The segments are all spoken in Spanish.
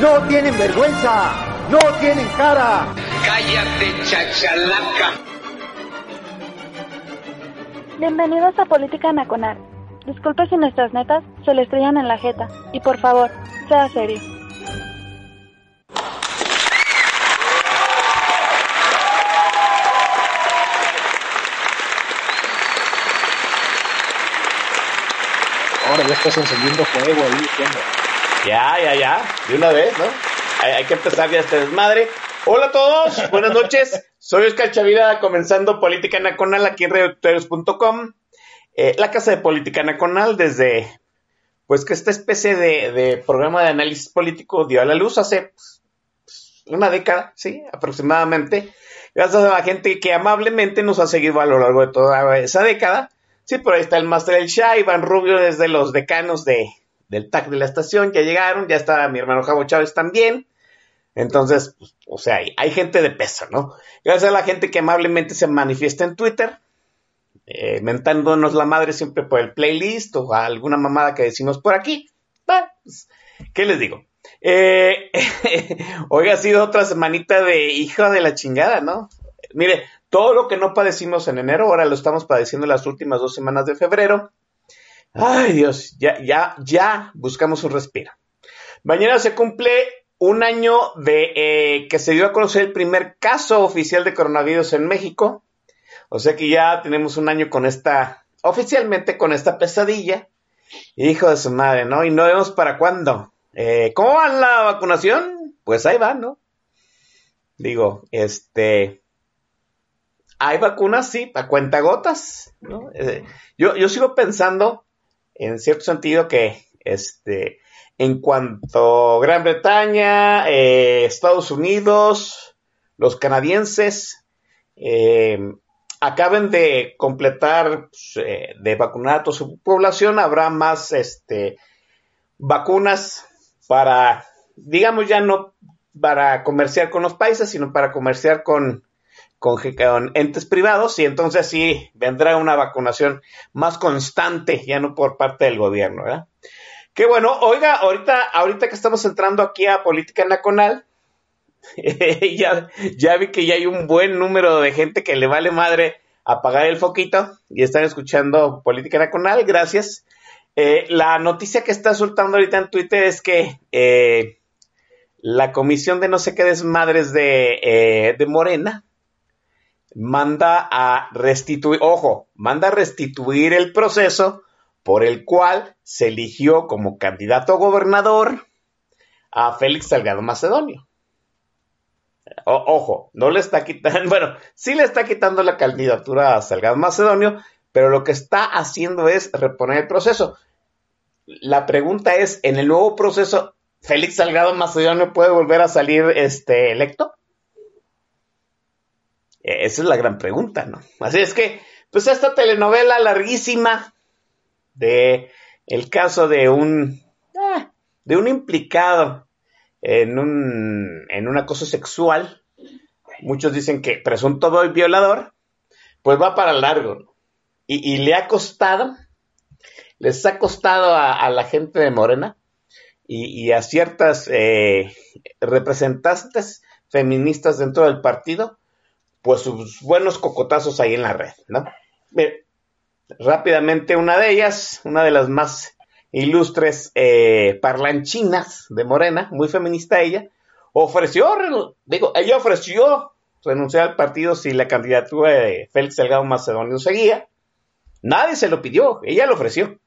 ¡No tienen vergüenza! ¡No tienen cara! Cállate, chachalaca. Bienvenidos a Política Nacional. Disculpe si nuestras netas se le estrellan en la jeta. Y por favor, sea serio. Ahora ya estás encendiendo fuego ahí, ¿qué onda? Ya, ya, ya, de una vez, ¿no? Hay, hay que empezar ya este desmadre. Hola a todos, buenas noches. Soy Oscar Chavira, comenzando Política Nacional aquí en redactores.com. Eh, la Casa de Política Nacional, desde, pues que esta especie de, de programa de análisis político dio a la luz hace pues, una década, sí, aproximadamente. Gracias a la gente que amablemente nos ha seguido a lo largo de toda esa década. Sí, por ahí está el Master del Shah, Iván Rubio desde los decanos de, del TAC de la estación, ya llegaron, ya está mi hermano Javo Chávez también. Entonces, pues, o sea, hay, hay, gente de peso, ¿no? Gracias a la gente que amablemente se manifiesta en Twitter, eh, mentándonos la madre siempre por el playlist o alguna mamada que decimos por aquí. Pues, ¿Qué les digo? Eh, hoy ha sido otra semanita de hija de la chingada, ¿no? Mire, todo lo que no padecimos en enero, ahora lo estamos padeciendo las últimas dos semanas de febrero. Ay, Dios, ya, ya, ya buscamos un respiro. Mañana se cumple un año de eh, que se dio a conocer el primer caso oficial de coronavirus en México. O sea que ya tenemos un año con esta, oficialmente con esta pesadilla. Hijo de su madre, ¿no? Y no vemos para cuándo. Eh, ¿Cómo va la vacunación? Pues ahí va, ¿no? Digo, este, hay vacunas, sí, a cuentagotas, ¿no? Eh, yo, yo sigo pensando, en cierto sentido, que este, en cuanto Gran Bretaña, eh, Estados Unidos, los canadienses, eh, acaben de completar, pues, eh, de vacunar a toda su población, habrá más este, vacunas para, digamos ya no para comerciar con los países, sino para comerciar con, con, con, entes privados y entonces sí vendrá una vacunación más constante, ya no por parte del gobierno, ¿verdad? Qué bueno, oiga, ahorita, ahorita que estamos entrando aquí a política nacional, ya, ya vi que ya hay un buen número de gente que le vale madre apagar el foquito y están escuchando política nacional, gracias. Eh, la noticia que está soltando ahorita en Twitter es que eh, la comisión de no sé qué desmadres de, eh, de Morena manda a restituir, ojo, manda a restituir el proceso por el cual se eligió como candidato a gobernador a Félix Salgado Macedonio. Ojo, no le está quitando, bueno, sí le está quitando la candidatura a Salgado Macedonio, pero lo que está haciendo es reponer el proceso. La pregunta es, ¿en el nuevo proceso Félix Salgado Macedonio puede volver a salir este electo? Esa es la gran pregunta, ¿no? Así es que, pues esta telenovela larguísima de el caso de un eh, de un implicado en un en un acoso sexual, muchos dicen que presunto violador, pues va para largo y, y le ha costado, les ha costado a, a la gente de Morena y, y a ciertas eh, representantes feministas dentro del partido, pues sus buenos cocotazos ahí en la red, ¿no? Mire, rápidamente una de ellas, una de las más ilustres eh, parlanchinas de Morena, muy feminista ella, ofreció, digo, ella ofreció renunciar al partido si la candidatura de Félix Salgado Macedonio seguía. Nadie se lo pidió, ella lo ofreció.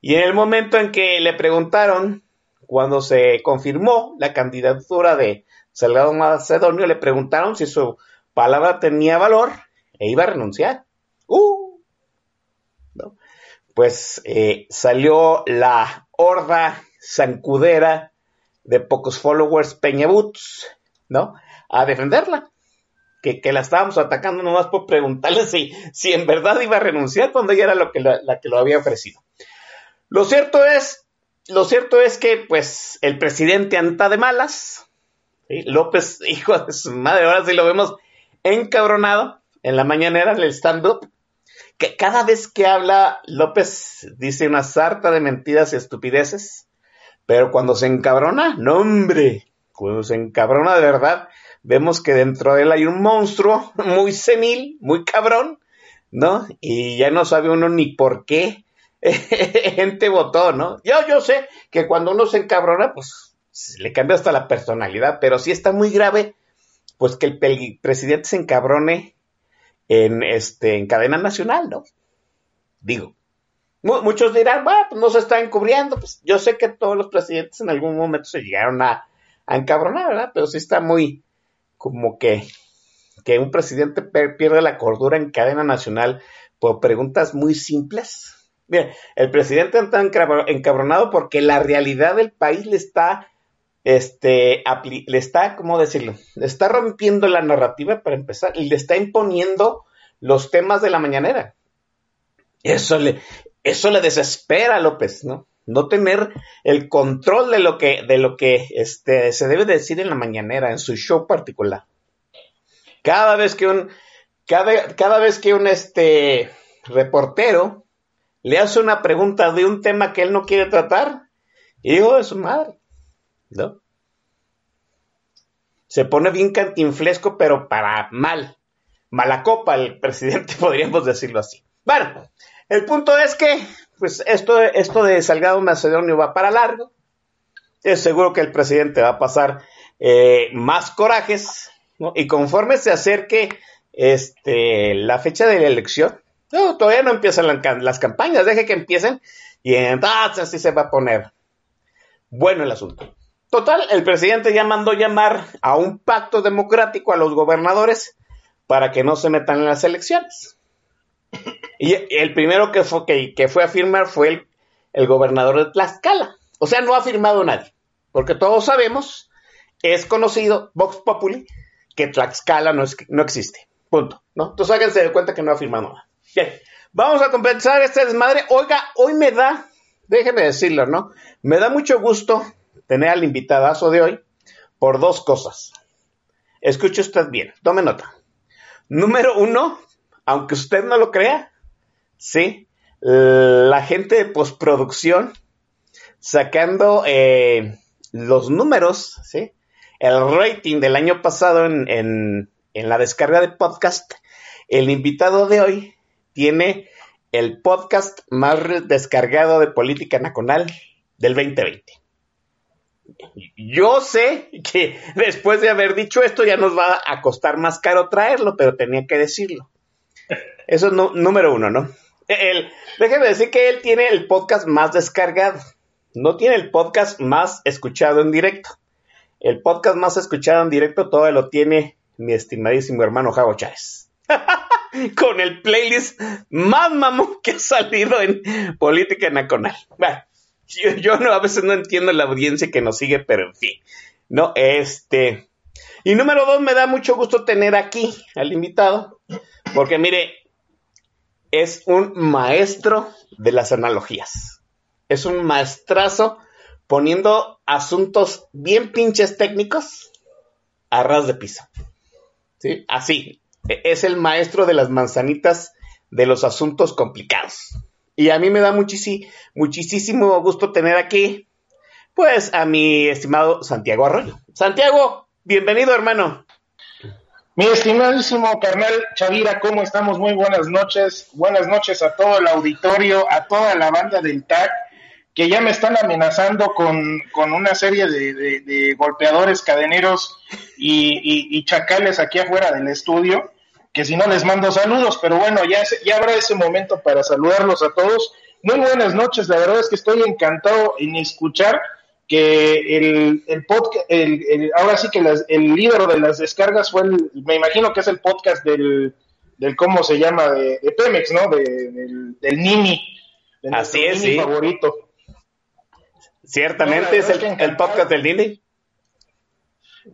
Y en el momento en que le preguntaron, cuando se confirmó la candidatura de Salgado Macedonio, le preguntaron si su palabra tenía valor e iba a renunciar. ¡Uh! ¿No? Pues eh, salió la horda zancudera, de pocos followers Peña Boots, ¿no? A defenderla. Que, que, la estábamos atacando nomás por preguntarle si, si en verdad iba a renunciar cuando ella era lo que la, la que lo había ofrecido. Lo cierto es, lo cierto es que, pues, el presidente anda de malas. ¿sí? López, hijo de su madre, ahora sí lo vemos encabronado en la mañanera del stand-up. Que cada vez que habla, López dice una sarta de mentiras y estupideces. Pero cuando se encabrona, no hombre, cuando se encabrona de verdad, vemos que dentro de él hay un monstruo muy senil, muy cabrón, ¿no? Y ya no sabe uno ni por qué gente votó, ¿no? Yo, yo sé que cuando uno se encabrona, pues le cambia hasta la personalidad, pero sí está muy grave, pues que el presidente se encabrone en, este, en cadena nacional, ¿no? Digo, muchos dirán, bueno, pues no se está encubriendo, pues yo sé que todos los presidentes en algún momento se llegaron a, encabronar, ¿verdad? Pero sí está muy, como que, que un presidente pierde la cordura en cadena nacional por preguntas muy simples. Mira, el presidente está encabronado porque la realidad del país le está, este, le está, ¿cómo decirlo? Le está rompiendo la narrativa para empezar y le está imponiendo los temas de la mañanera. Eso le, eso le desespera a López, ¿no? No tener el control de lo que, de lo que este, se debe decir en la mañanera, en su show particular. Cada vez que un, cada, cada vez que un este, reportero le hace una pregunta de un tema que él no quiere tratar, hijo de su madre, ¿no? Se pone bien cantinflesco, pero para mal. Mala copa el presidente, podríamos decirlo así. Bueno, el punto es que, pues, esto, esto de Salgado Macedonio va para largo. Es seguro que el presidente va a pasar eh, más corajes. Y conforme se acerque este, la fecha de la elección, todavía no empiezan las campañas, deje que empiecen y entonces así se va a poner bueno el asunto. Total, el presidente ya mandó llamar a un pacto democrático a los gobernadores para que no se metan en las elecciones. Y el primero que fue, a firmar fue el, el, gobernador de Tlaxcala. O sea, no ha firmado nadie. Porque todos sabemos, es conocido, Vox Populi, que Tlaxcala no, es, no existe. Punto. ¿no? Entonces háganse de cuenta que no ha firmado nada. Bien, vamos a compensar este desmadre. Oiga, hoy me da, déjeme decirlo, ¿no? Me da mucho gusto tener al invitadazo de hoy por dos cosas. Escuche usted bien, tome nota. Número uno, aunque usted no lo crea, sí, la gente de postproducción sacando eh, los números, sí, el rating del año pasado en, en, en la descarga de podcast, el invitado de hoy tiene el podcast más descargado de política nacional del 2020. Yo sé que después de haber dicho esto ya nos va a costar más caro traerlo, pero tenía que decirlo. Eso es número uno, ¿no? Déjeme decir que él tiene el podcast más descargado. No tiene el podcast más escuchado en directo. El podcast más escuchado en directo todo lo tiene mi estimadísimo hermano Javo Chávez. con el playlist más mamón que ha salido en política nacional. Bueno, yo, no, a veces no entiendo la audiencia que nos sigue, pero en fin. No, este. Y número dos, me da mucho gusto tener aquí al invitado, porque mire, es un maestro de las analogías. Es un maestrazo poniendo asuntos bien pinches técnicos a ras de piso. ¿Sí? Así, es el maestro de las manzanitas de los asuntos complicados. Y a mí me da muchísimo gusto tener aquí, pues, a mi estimado Santiago Arroyo. Santiago, bienvenido, hermano. Mi estimadísimo carnal Chavira, ¿cómo estamos? Muy buenas noches. Buenas noches a todo el auditorio, a toda la banda del TAC, que ya me están amenazando con, con una serie de, golpeadores cadeneros y, y, chacales aquí afuera del estudio que si no les mando saludos, pero bueno, ya, ya habrá ese momento para saludarlos a todos. Muy buenas noches, la verdad es que estoy encantado en escuchar que el, el podcast, el, ahora sí que el líder de las descargas fue el, me imagino que es el podcast del, del ¿cómo se llama? De, de Pemex, ¿no? De, del, del Nini, de Así es, sí. favorito. Ciertamente es el, el podcast del Nini.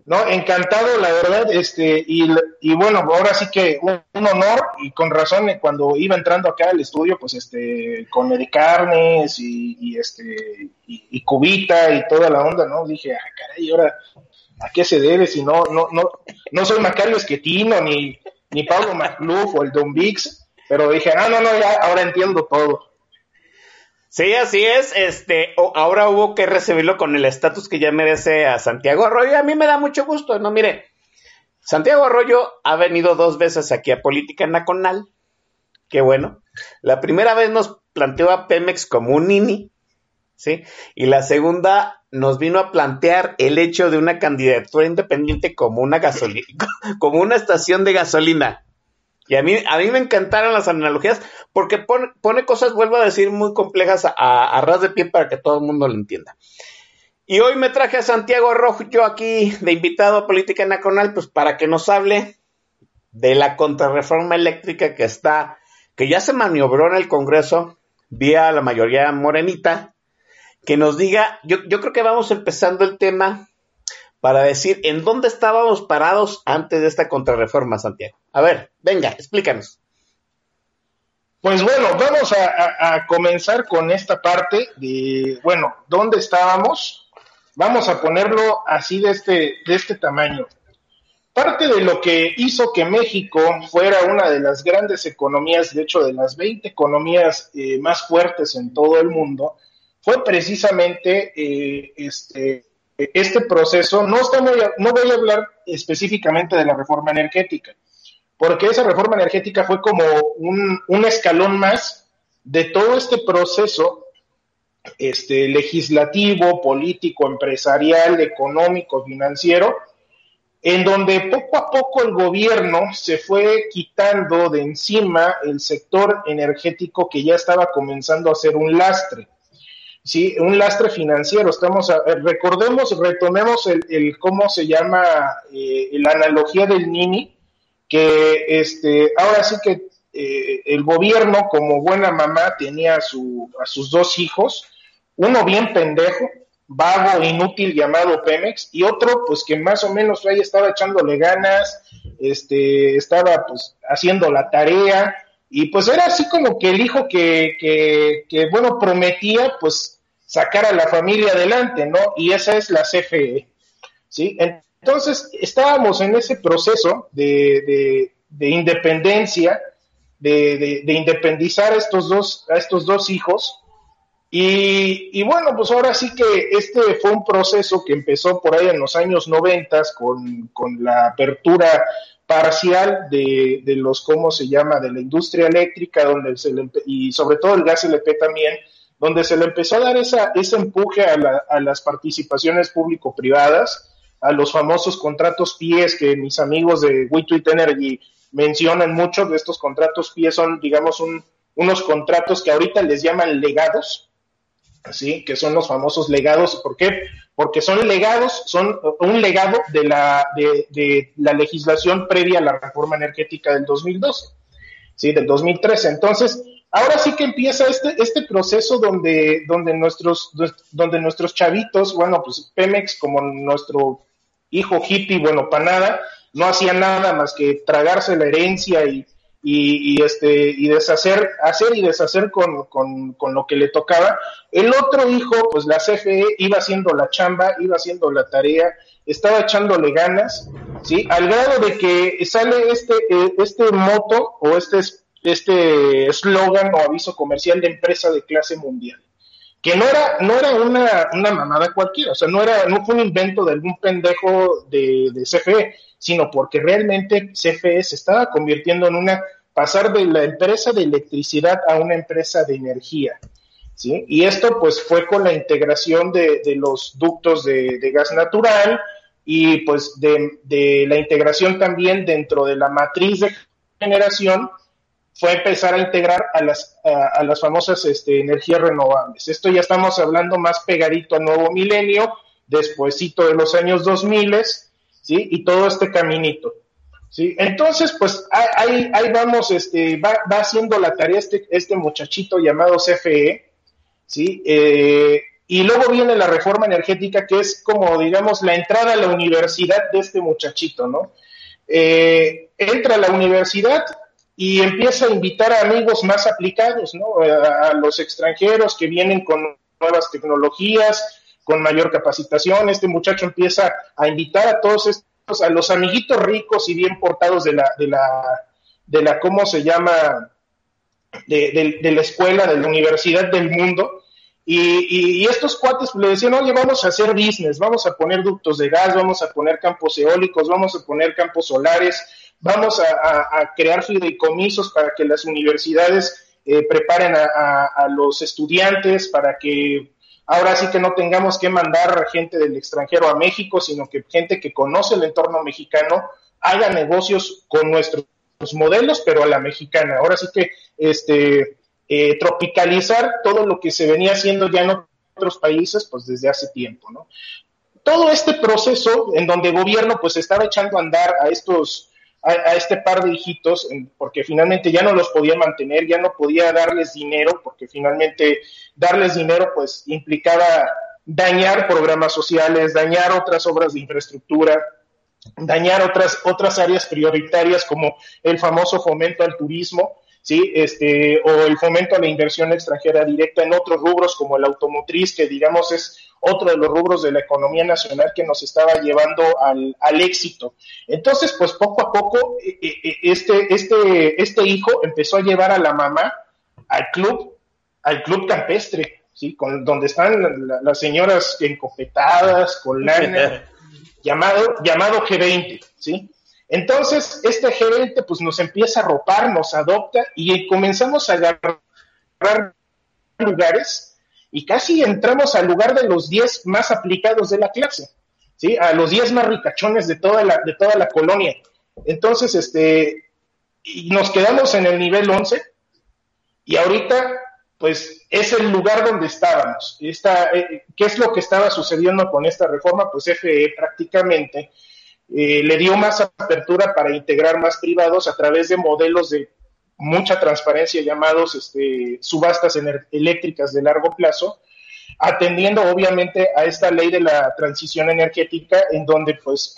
No, encantado, la verdad, este, y, y bueno, ahora sí que un, honor, y con razón, eh, cuando iba entrando acá al estudio, pues este, con el carnes y, este, y, cubita y toda la onda, ¿no? Dije, ah, caray, ahora, ¿a qué se debe? Si no, no, no, no soy Macario Esquetino, ni, ni Pablo McLuff o el Don Vix, pero dije, ah, no, no, ya, ahora entiendo todo. Sí, así es. Este, ahora hubo que recibirlo con el estatus que ya merece a Santiago Arroyo. A mí me da mucho gusto, ¿no? Mire, Santiago Arroyo ha venido dos veces aquí a Política Nacional. Qué bueno. La primera vez nos planteó a Pemex como un nini, ¿sí? Y la segunda nos vino a plantear el hecho de una candidatura independiente como una gasolina, como una estación de gasolina. Y a mí, a mí me encantaron las analogías porque pone, cosas, vuelvo a decir, muy complejas a, a, ras de pie para que todo el mundo lo entienda. Y hoy me traje a Santiago Rojo, yo aquí de invitado a Política Nacional, pues para que nos hable de la contrarreforma eléctrica que está, que ya se maniobró en el Congreso vía la mayoría morenita, que nos diga, yo, yo creo que vamos empezando el tema para decir en dónde estábamos parados antes de esta contrarreforma, Santiago. A ver, venga, explícanos. Pues bueno, vamos a, comenzar con esta parte de, bueno, ¿dónde estábamos? Vamos a ponerlo así de este, de este tamaño. Parte de lo que hizo que México fuera una de las grandes economías, de hecho de las 20 economías eh, más fuertes en todo el mundo, fue precisamente eh, este, este proceso, no, está no voy a hablar específicamente de la reforma energética, porque esa reforma energética fue como un, un escalón más de todo este proceso este, legislativo, político, empresarial, económico, financiero, en donde poco a poco el gobierno se fue quitando de encima el sector energético que ya estaba comenzando a ser un lastre. ¿Sí? Un lastre financiero. Estamos, recordemos, retomemos el, cómo se llama eh, la analogía del Nini, que este, ahora sí que eh, el gobierno, como buena mamá, tenía a, su, a sus dos hijos, uno bien pendejo, vago, inútil, llamado Pemex, y otro, pues que más o menos ahí estaba echándole ganas, este, estaba pues haciendo la tarea, y pues era así como que el hijo que, que, que bueno, prometía, pues sacar a la familia adelante, ¿no? Y esa es la CFE, ¿sí? Entonces, estábamos en ese proceso de, de, independencia, de, de, independizar a estos dos, a estos dos hijos, y, y, bueno, pues ahora sí que este fue un proceso que empezó por ahí en los años noventas con, con la apertura parcial de, de, los, ¿cómo se llama?, de la industria eléctrica, donde se y sobre todo el gas LP también, donde se le empezó a dar esa, ese empuje a, las participaciones público-privadas, a los famosos contratos PIES que mis amigos de WeTweet Energy mencionan mucho, de estos contratos PIES son, digamos, unos contratos que ahorita les llaman legados, ¿sí? que son los famosos legados. ¿Por qué? Porque son legados, son un legado de la, de, de la legislación previa a la reforma energética del 2012, ¿sí? del 2013. Entonces, ahora sí que empieza este, este proceso donde, donde, nuestros, donde nuestros chavitos, bueno, pues Pemex como nuestro hijo hippie, bueno, para nada, no hacía nada más que tragarse la herencia y, y, este, y deshacer, hacer y deshacer con, con, con, lo que le tocaba. El otro hijo, pues la CFE iba haciendo la chamba, iba haciendo la tarea, estaba echándole ganas, ¿sí? Al grado de que sale este, eh, este moto o este este eslogan o aviso comercial de empresa de clase mundial. Que no era, no era una, una mamada cualquiera, o sea, no, era, no fue un invento de algún pendejo de, de CFE, sino porque realmente CFE se estaba convirtiendo en una, pasar de la empresa de electricidad a una empresa de energía. ¿sí? Y esto pues fue con la integración de, de los ductos de, de, gas natural y pues de, de la integración también dentro de la matriz de generación fue empezar a integrar a las, a, las famosas este, energías renovables. Esto ya estamos hablando más pegadito al nuevo milenio, despuésito de los años 2000, ¿sí? Y todo este caminito. ¿Sí? Entonces, pues ahí, ahí vamos, este, va, va, haciendo la tarea este, este muchachito llamado CFE, ¿sí? Eh, Y luego viene la reforma energética, que es como, digamos, la entrada a la universidad de este muchachito, ¿no? Eh, entra a la universidad y empieza a invitar a amigos más aplicados, ¿no? A, los extranjeros que vienen con nuevas tecnologías, con mayor capacitación. Este muchacho empieza a invitar a todos estos, a los amiguitos ricos y bien portados de la, de la, de la ¿cómo se llama? De, la escuela, de la universidad del mundo, y, y, estos cuates le decían, oye, vamos a hacer business, vamos a poner ductos de gas, vamos a poner campos eólicos, vamos a poner campos solares, vamos a, crear fideicomisos para que las universidades eh, preparen a, a, los estudiantes, para que ahora sí que no tengamos que mandar gente del extranjero a México, sino que gente que conoce el entorno mexicano haga negocios con nuestros modelos, pero a la mexicana. Ahora sí que este eh, tropicalizar todo lo que se venía haciendo ya en otros países, pues desde hace tiempo, ¿no? Todo este proceso en donde el gobierno pues estaba echando a andar a estos, a, este par de hijitos, porque finalmente ya no los podía mantener, ya no podía darles dinero, porque finalmente darles dinero pues implicaba dañar programas sociales, dañar otras obras de infraestructura, dañar otras, otras áreas prioritarias como el famoso fomento al turismo, ¿sí? Este, o el fomento a la inversión extranjera directa en otros rubros como el automotriz, que digamos es otro de los rubros de la economía nacional que nos estaba llevando al, al éxito. Entonces, pues poco a poco, este, este, este hijo empezó a llevar a la mamá al club, al club campestre, ¿sí? Con, donde están la, las señoras encopetadas, con lana, llamado, llamado G20, ¿sí? Entonces, este gerente pues nos empieza a ropar, nos adopta y comenzamos a agarrar lugares y casi entramos al lugar de los 10 más aplicados de la clase, ¿sí? A los 10 más ricachones de toda la, de toda la colonia. Entonces, este, y nos quedamos en el nivel 11 y ahorita pues es el lugar donde estábamos. Esta, eh, ¿Qué es lo que estaba sucediendo con esta reforma? Pues FE prácticamente eh, le dio más apertura para integrar más privados a través de modelos de mucha transparencia llamados este, subastas eléctricas de largo plazo, atendiendo obviamente a esta ley de la transición energética en donde pues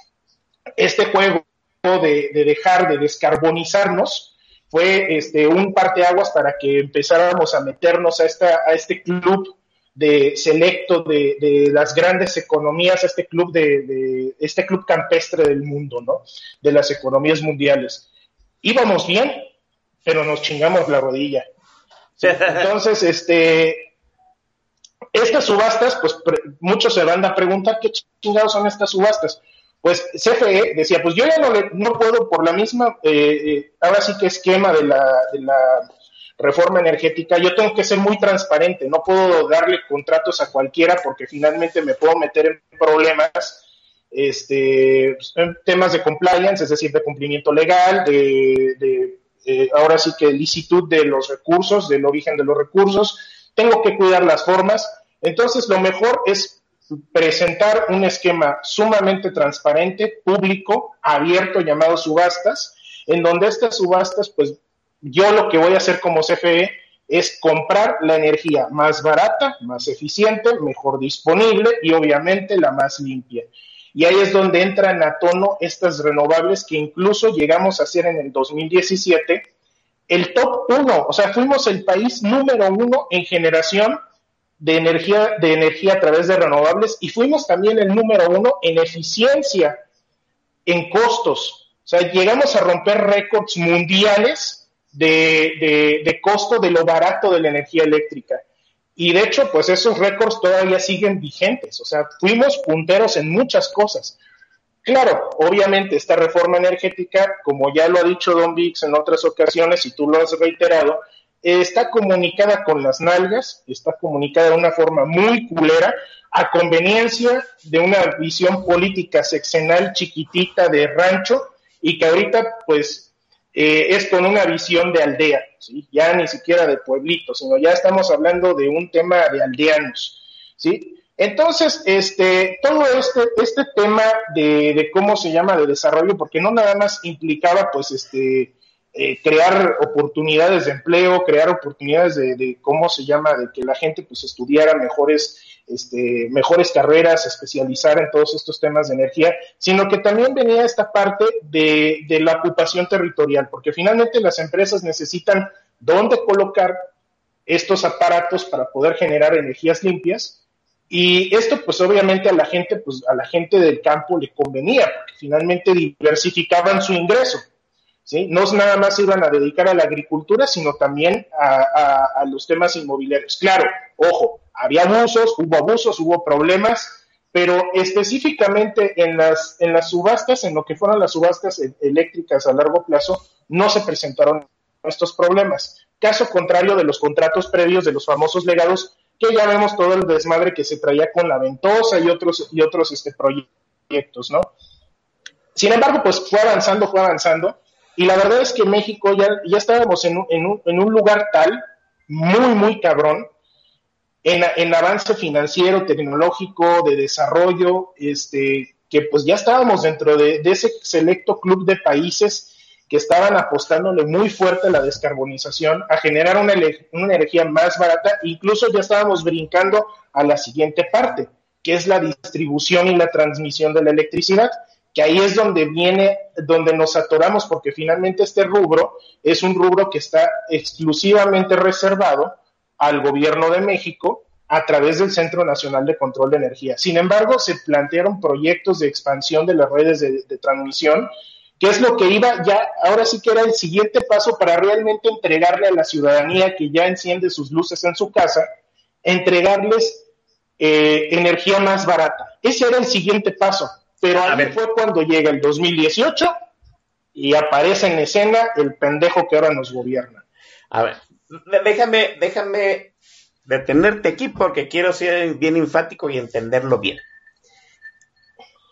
este juego de, de dejar de descarbonizarnos fue este, un parteaguas para que empezáramos a meternos a, esta, a este club de selecto de, de, las grandes economías, este club de, de, este club campestre del mundo, ¿no? De las economías mundiales. Íbamos bien, pero nos chingamos la rodilla. Entonces, este, estas subastas, pues muchos se van a preguntar qué chingados son estas subastas. Pues CFE decía, pues yo ya no, le, no puedo por la misma, eh, eh, ahora sí que esquema de la, de la reforma energética, yo tengo que ser muy transparente, no puedo darle contratos a cualquiera porque finalmente me puedo meter en problemas, este, en temas de compliance, es decir, de cumplimiento legal, de, de eh, ahora sí que licitud de los recursos, del origen de los recursos, tengo que cuidar las formas, entonces lo mejor es presentar un esquema sumamente transparente, público, abierto, llamado subastas, en donde estas subastas pues yo lo que voy a hacer como CFE es comprar la energía más barata, más eficiente, mejor disponible y obviamente la más limpia. Y ahí es donde entran a tono estas renovables que incluso llegamos a ser en el 2017 el top uno, o sea, fuimos el país número uno en generación de energía, de energía a través de renovables y fuimos también el número uno en eficiencia, en costos. O sea, llegamos a romper récords mundiales de, de, costo de lo barato de la energía eléctrica. Y de hecho, pues esos récords todavía siguen vigentes. O sea, fuimos punteros en muchas cosas. Claro, obviamente esta reforma energética, como ya lo ha dicho Don Vix en otras ocasiones y tú lo has reiterado, está comunicada con las nalgas, está comunicada de una forma muy culera, a conveniencia de una visión política sexenal chiquitita de rancho y que ahorita pues eh, es con una visión de aldea, ¿sí? ya ni siquiera de pueblito, sino ya estamos hablando de un tema de aldeanos. ¿sí? Entonces, este, todo este, este tema de, de cómo se llama de desarrollo, porque no nada más implicaba, pues, este, eh, crear oportunidades de empleo, crear oportunidades de, de, cómo se llama, de que la gente pues estudiara mejores este, mejores carreras, especializar en todos estos temas de energía, sino que también venía esta parte de, la ocupación territorial, porque finalmente las empresas necesitan dónde colocar estos aparatos para poder generar energías limpias. Y esto, pues obviamente a la gente, pues a la gente del campo le convenía, porque finalmente diversificaban su ingreso. ¿sí? No nada más iban a dedicar a la agricultura, sino también a los temas inmobiliarios. Claro, ojo, había abusos, hubo abusos, hubo problemas, pero específicamente en las, en las subastas, en lo que fueron las subastas e-, eléctricas a largo plazo, no se presentaron estos problemas. Caso contrario de los contratos previos de los famosos legados, que ya vemos todo el desmadre que se traía con la ventosa y otros, y otros este, proyectos, ¿no? Sin embargo, pues fue avanzando, fue avanzando, y la verdad es que México ya, ya estábamos en un, en, un, en un lugar tal, muy, muy cabrón, en, avance financiero, tecnológico, de desarrollo, este, que pues ya estábamos dentro de, de, ese selecto club de países que estaban apostándole muy fuerte a la descarbonización, a generar una, una energía más barata, incluso ya estábamos brincando a la siguiente parte, que es la distribución y la transmisión de la electricidad, que ahí es donde viene, donde nos atoramos, porque finalmente este rubro es un rubro que está exclusivamente reservado al gobierno de México a través del Centro Nacional de Control de Energía. Sin embargo, se plantearon proyectos de expansión de las redes de, de transmisión que es lo que iba ya, ahora sí que era el siguiente paso para realmente entregarle a la ciudadanía que ya enciende sus luces en su casa, entregarles eh, energía más barata. Ese era el siguiente paso, pero ahí fue cuando llega el 2018 y aparece en escena el pendejo que ahora nos gobierna. A ver, déjame, déjame detenerte aquí porque quiero ser bien enfático y entenderlo bien.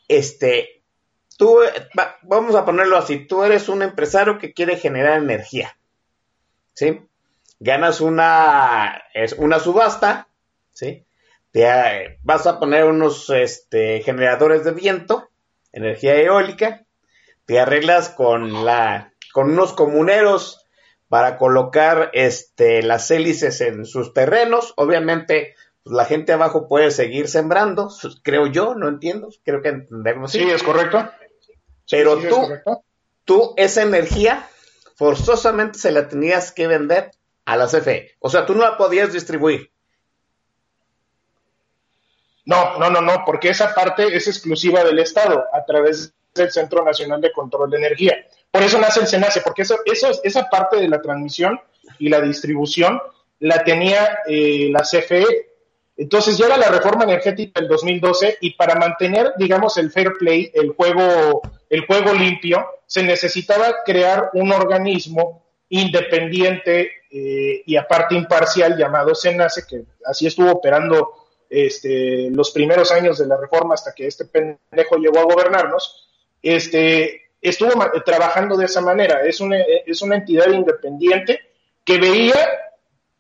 Este, tú, vamos a ponerlo así, tú eres un empresario que quiere generar energía, ¿sí? Ganas una, es una subasta, ¿sí? Te, vas a poner unos este, generadores de viento, energía eólica, te arreglas con, la, con unos comuneros para colocar este, las hélices en sus terrenos, obviamente pues, la gente abajo puede seguir sembrando, creo yo, no entiendo, creo que entendemos. Sí, es correcto. Pero sí, tú, tú esa energía forzosamente se la tenías que vender a la CFE. O sea, tú no la podías distribuir. No, no, no, no, porque esa parte es exclusiva del Estado a través del Centro Nacional de Control de Energía. Por eso nace el SENACE, porque eso, eso, esa parte de la transmisión y la distribución la tenía eh, la CFE entonces llega la reforma energética del 2012 y para mantener, digamos, el fair play, el juego, el juego limpio, se necesitaba crear un organismo independiente eh, y aparte imparcial llamado SENACE, que así estuvo operando este, los primeros años de la reforma hasta que este pendejo llegó a gobernarnos, este, estuvo trabajando de esa manera. Es una, es una entidad independiente que veía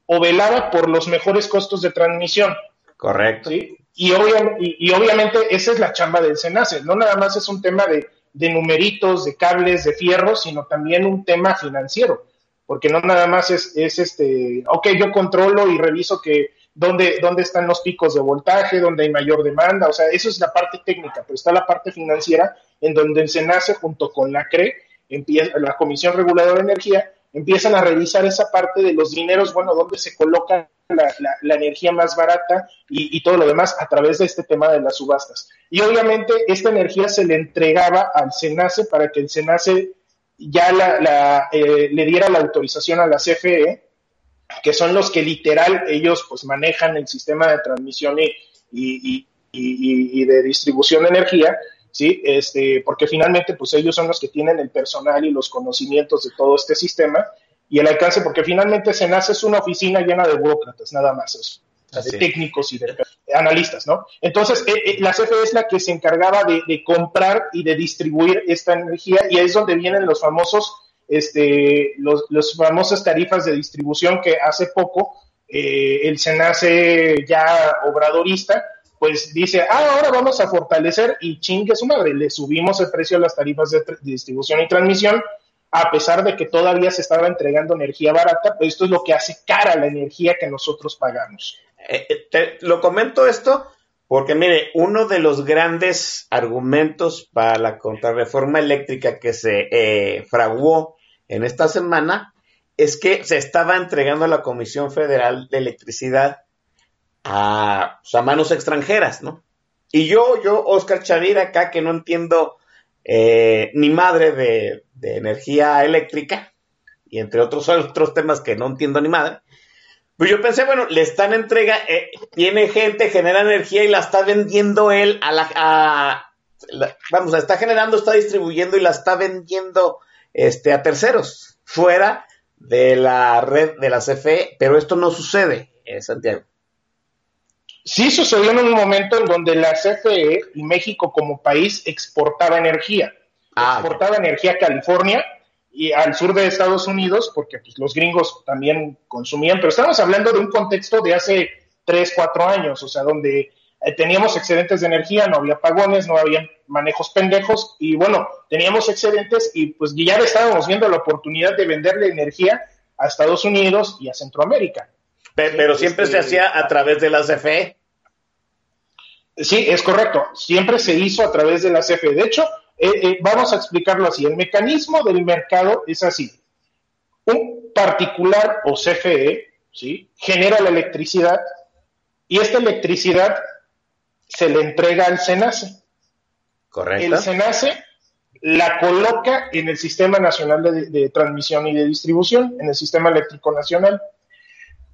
o velaba por los mejores costos de transmisión. Correcto. ¿sí? Y, obviamente, y, obviamente esa es la chamba del SENACE. No nada más es un tema de, de numeritos, de cables, de fierro, sino también un tema financiero. Porque no nada más es, es este, ok, yo controlo y reviso que dónde, dónde están los picos de voltaje, dónde hay mayor demanda, o sea, eso es la parte técnica, pero está la parte financiera en donde el SENACE junto con la CRE, empieza, la Comisión Reguladora de Energía, empiezan a revisar esa parte de los dineros, bueno, dónde se coloca la, la, energía más barata y, y, todo lo demás a través de este tema de las subastas. Y obviamente esta energía se le entregaba al SENACE para que el SENACE ya la, eh, le diera la autorización a la CFE, que son los que literal ellos pues manejan el sistema de transmisión y, y, y de distribución de energía, ¿sí? Este, porque finalmente, pues ellos son los que tienen el personal y los conocimientos de todo este sistema y el alcance, porque finalmente SENACE es una oficina llena de burócratas, nada más, eso, o sea, de técnicos y de analistas, ¿no? Entonces, eh, eh, la CFE es la que se encargaba de, de, comprar y de distribuir esta energía y ahí es donde vienen los famosos, este, los, los famosas tarifas de distribución que hace poco eh, el SENACE ya obradorista, pues dice, ah, ahora vamos a fortalecer y chingue su madre, le subimos el precio a las tarifas de, distribución y transmisión, a pesar de que todavía se estaba entregando energía barata, pues esto es lo que hace cara la energía que nosotros pagamos. Eh, eh, te- lo comento esto porque, mire, uno de los grandes argumentos para la contrarreforma eléctrica que se eh, fraguó en esta semana es que se estaba entregando a la Comisión Federal de Electricidad a, pues, manos extranjeras, ¿no? Y yo, yo, Oscar Chavira, acá que no entiendo eh, ni madre de, energía eléctrica, y entre otros otros temas que no entiendo ni madre, pues yo pensé, bueno, le están entrega, eh, tiene gente, genera energía y la está vendiendo él a la, a, la- vamos, la está generando, está distribuyendo y la está vendiendo este, a terceros, fuera de la red de la CFE, pero esto no sucede, eh, Santiago. Sí sucedió en un momento en donde la CFE y México como país exportaba energía. Ah, exportaba energía a California y al sur de Estados Unidos, porque pues, los gringos también consumían, pero estamos hablando de un contexto de hace 3, 4 años, o sea, donde eh, teníamos excedentes de energía, no había pagones, no había manejos pendejos, y bueno, teníamos excedentes y pues ya estábamos viendo la oportunidad de venderle energía a Estados Unidos y a Centroamérica. Pe- pero siempre Este- se hacía a través de la CFE. Sí, es correcto. Siempre se hizo a través de la CFE. De hecho, eh, eh, vamos a explicarlo así. El mecanismo del mercado es así. Un particular o CFE ¿sí? genera la electricidad y esta electricidad se le entrega al SENACE. Correcto. El SENACE la coloca en el Sistema Nacional de, de Transmisión y de Distribución, en el Sistema Eléctrico Nacional.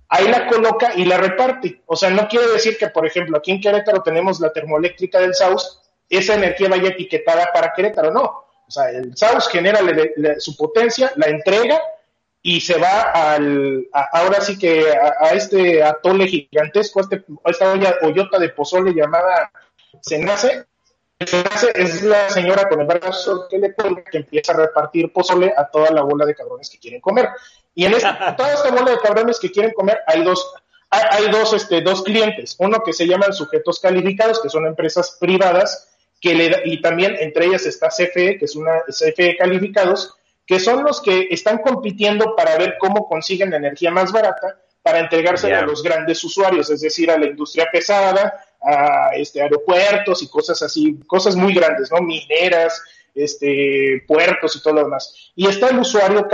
Ahí la coloca y la reparte. O sea, no quiere decir que, por ejemplo, aquí en Querétaro tenemos la termoeléctrica del SAUS, esa energía vaya etiquetada para Querétaro, no. O sea, el SAUS genera le- le- su potencia, la entrega y se va al, a- ahora sí que a, a este atole gigantesco, a, este, a esta olla, hoyota de pozole llamada Senace, Senace es la señora con el brazo que le cuelga que empieza a repartir pozole a toda la bola de cabrones que quieren comer. Y en esta, toda esta bola de cabrones que quieren comer hay dos, hay, hay dos, este, dos clientes, uno que se llaman sujetos calificados, que son empresas privadas, que le y también entre ellas está CFE, que es una CFE calificados, que son los que están compitiendo para ver cómo consiguen la energía más barata para entregársela a los grandes usuarios, es decir, a la industria pesada, a este, aeropuertos y cosas así, cosas muy grandes, ¿no? Mineras, este, puertos y todo lo demás. Y está el usuario,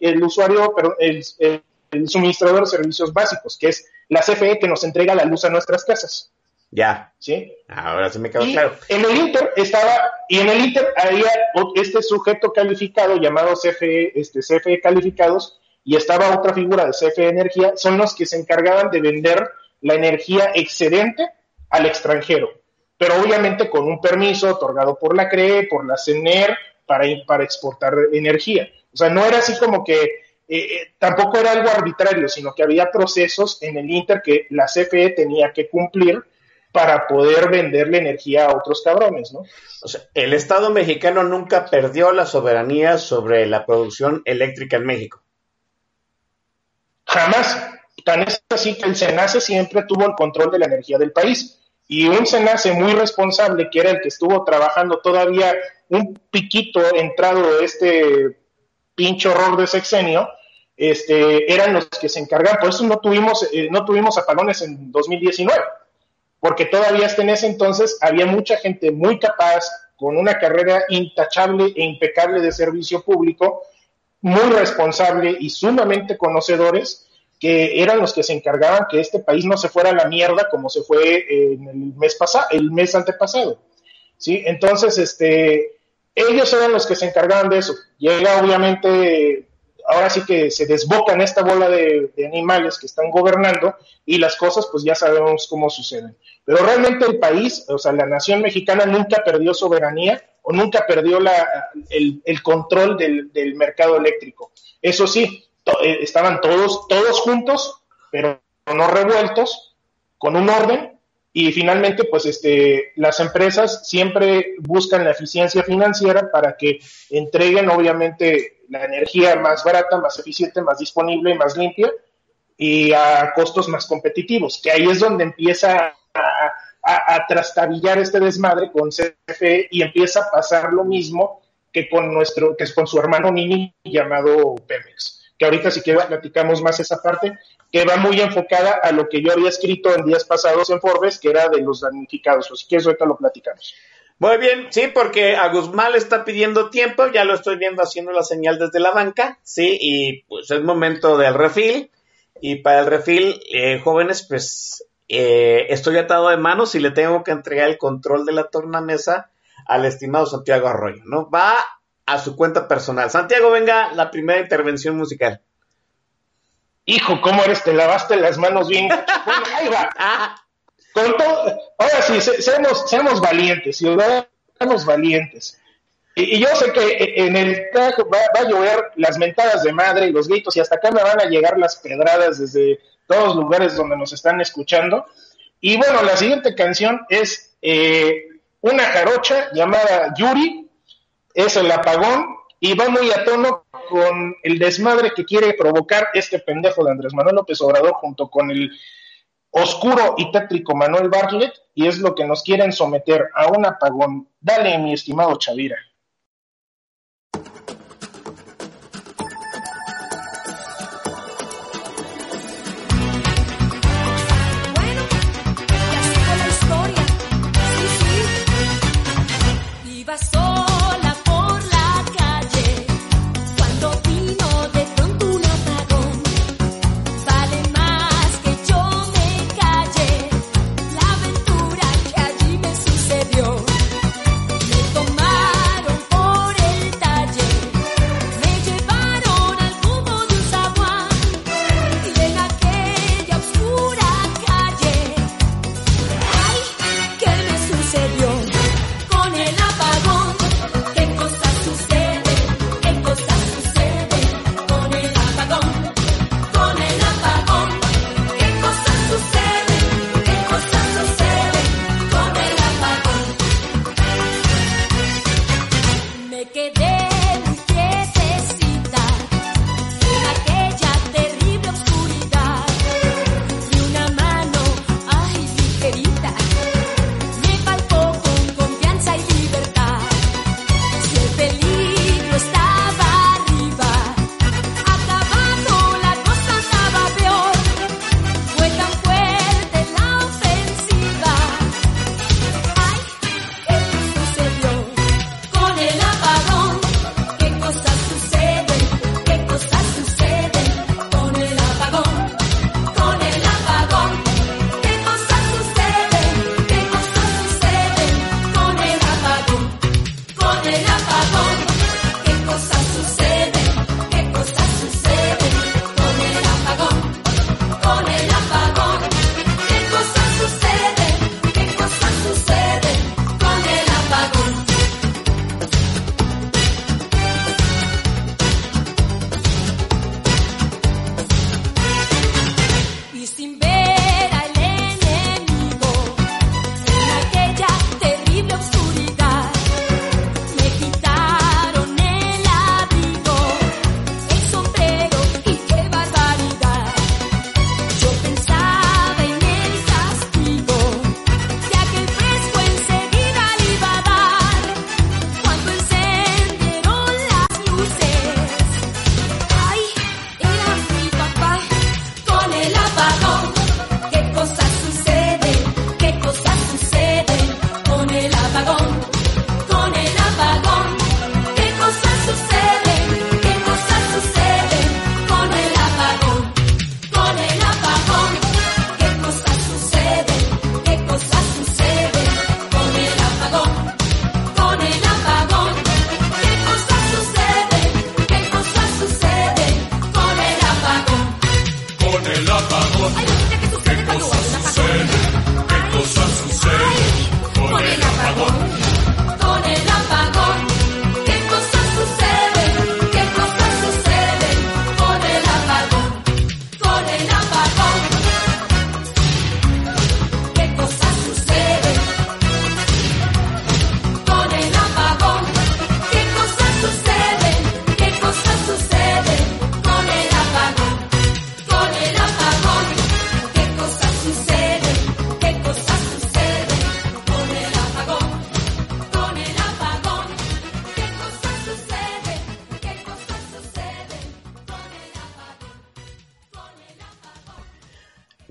el usuario, pero el, el- el suministrador de servicios básicos, que es la CFE que nos entrega la luz a nuestras casas, Ya, ¿sí? ahora sí me quedó Y claro. en el Inter estaba, y en el Inter había este sujeto calificado llamado CFE, este CFE calificados, y estaba otra figura de CFE Energía, son los que se encargaban de vender la energía excedente al extranjero, pero obviamente con un permiso otorgado por la CRE, por la CENER, para, para exportar energía. O sea, no era así como que eh, eh, tampoco era algo arbitrario, sino que había procesos en el Inter que la CFE tenía que cumplir para poder venderle energía a otros cabrones, ¿no? O sea, el Estado mexicano nunca perdió la soberanía sobre la producción eléctrica en México. Jamás. Tan es así que el SENACE siempre tuvo el control de la energía del país. Y un SENACE muy responsable, que era el que estuvo trabajando todavía un piquito entrado de este pinche horror de sexenio, este, eran los que se encargaban. Por eso no tuvimos, eh, no tuvimos apagones en 2019, porque todavía hasta en ese entonces había mucha gente muy capaz, con una carrera intachable e impecable de servicio público, muy responsable y sumamente conocedores, que eran los que se encargaban que este país no se fuera a la mierda como se fue en el mes pasado, el mes antepasado. ¿Sí? Entonces, este, ellos eran los que se encargaban de eso. Llega obviamente, ahora sí que se desbocan esta bola de, animales que están gobernando y las cosas pues ya sabemos cómo suceden. Pero realmente el país, o sea, la nación mexicana nunca perdió soberanía o nunca perdió la, el, el control del, mercado eléctrico. Eso sí, eh, estaban todos, todos juntos, pero no revueltos, con un orden, y finalmente, pues este, las empresas siempre buscan la eficiencia financiera para que entreguen, obviamente, la energía más barata, más eficiente, más disponible, más limpia y a costos más competitivos, que ahí es donde empieza a, trastabillar este desmadre con CFE y empieza a pasar lo mismo que con nuestro, que es con su hermano Nini llamado Pemex. Que ahorita si quieres platicamos más esa parte, que va muy enfocada a lo que yo había escrito en días pasados en Forbes, que era de los damnificados. O si quieres, ahorita lo platicamos. Muy bien, sí, porque a Guzmán le está pidiendo tiempo, ya lo estoy viendo haciendo la señal desde la banca, sí, y pues es momento del refil. Y para el refil, eh, jóvenes, pues eh, estoy atado de manos y le tengo que entregar el control de la tornamesa al estimado Santiago Arroyo, ¿no? Va a su cuenta personal. Santiago, venga, la primera intervención musical. Hijo, ¿cómo eres? Te lavaste las manos bien. Bueno, ahí va. Ah, Con todo, ahora sí, se- seamos, seamos valientes, ciudadanos valientes. Y, y yo sé que en el track va, va a llover las mentadas de madre y los gritos, y hasta acá me van a llegar las pedradas desde todos los lugares donde nos están escuchando. Y bueno, la siguiente canción es eh, una jarocha llamada Yuri, es el apagón, y va muy a tono con el desmadre que quiere provocar este pendejo de Andrés Manuel López Obrador junto con el oscuro y tétrico Manuel Bartlett y es lo que nos quieren someter a un apagón. Dale, mi estimado Chavira.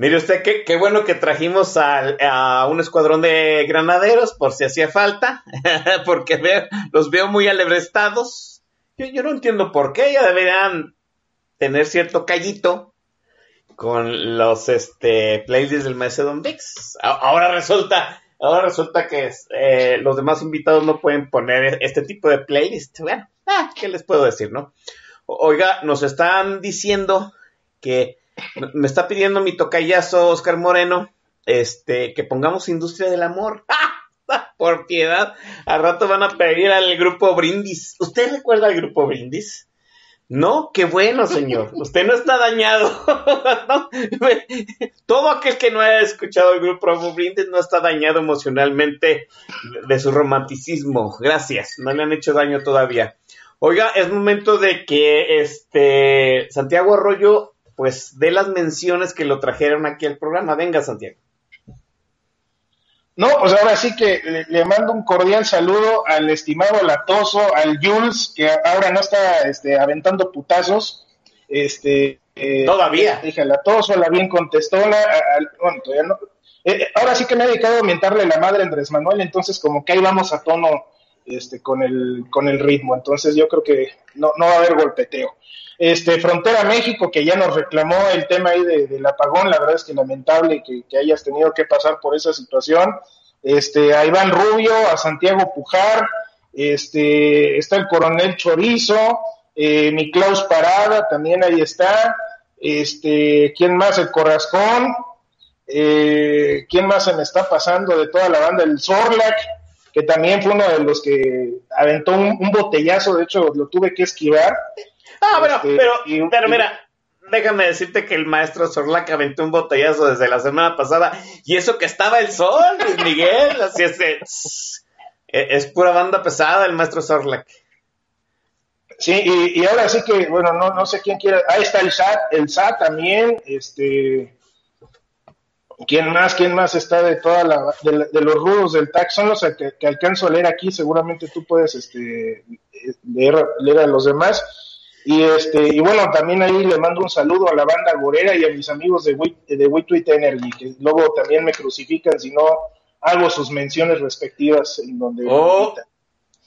Mire usted, qué, qué bueno que trajimos al- a, un escuadrón de granaderos por si hacía falta, porque los veo muy alebrestados. Yo, yo no entiendo por qué, ya deberían tener cierto callito con los este, playlists del maestro Don Vix. Ahora resulta, ahora resulta que eh, los demás invitados no pueden poner este tipo de playlist. Bueno, ah, ¿qué les puedo decir, no? Oiga, nos están diciendo que me- está pidiendo mi tocayazo Oscar Moreno, este, que pongamos Industria del Amor. Por piedad, al rato van a pedir al grupo Brindis. ¿Usted recuerda al grupo Brindis? No, qué bueno, señor. Usted no está dañado. Todo aquel que no haya escuchado el grupo Brindis no está dañado emocionalmente de su romanticismo. Gracias, no le han hecho daño todavía. Oiga, es momento de que este Santiago Arroyo pues dé las menciones que lo trajeron aquí al programa. Venga, Santiago. No, pues ahora sí que le, le mando un cordial saludo al estimado Latoso, al Jules, que ahora no está este, aventando putazos. Este, eh, Todavía. Dije Latoso, la bien contestona. a- al- bueno, todavía no. Eh, eh, ahora sí que me he dedicado a mentarle la madre a Andrés Manuel, entonces como que ahí vamos a tono este, con, el, con el ritmo. Entonces yo creo que no, no va a haber golpeteo. Este, Frontera México, que ya nos reclamó el tema ahí de- del apagón, la verdad es que lamentable que, hayas tenido que pasar por esa situación. Este, a Iván Rubio, a Santiago Pujar, este, está el coronel Chorizo, eh, mi Klaus Parada, también ahí está, este, ¿quién más? El Corrascón, eh, ¿quién más se me está pasando de toda la banda? El Zorlac, que también fue uno de los que aventó un, un botellazo, de hecho lo tuve que esquivar. Ah, bueno, Este, pero, y- pero mira, déjame decirte que el maestro Sorlac aventó un botellazo desde la semana pasada y eso que estaba el sol, Luis Miguel, así es es, es pura banda pesada el maestro Sorlac. Sí, y, y ahora sí que, bueno, no, no sé quién quiere. Ahí está el SAT, el SAT también, este. ¿Quién más? ¿Quién más está de toda la, de, la- de los rudos del TAC? Son los que, que alcanzo a leer aquí, seguramente tú puedes este, leer, leer a los demás. Y este, y bueno, también ahí le mando un saludo a la banda Gorera y a mis amigos de Wit, de Witwit Energy, que luego también me crucifican si no hago sus menciones respectivas en donde Oh, invitan.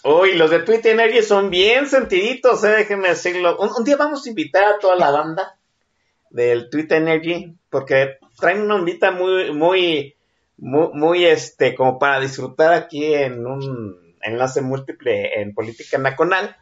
oh, y los de Twitter Energy son bien sentiditos, eh, déjenme decirlo. Un, un día vamos a invitar a toda la banda del Twitter Energy, porque traen una ondita muy, muy, muy, muy, este, como para disfrutar aquí en un enlace múltiple en política nacional.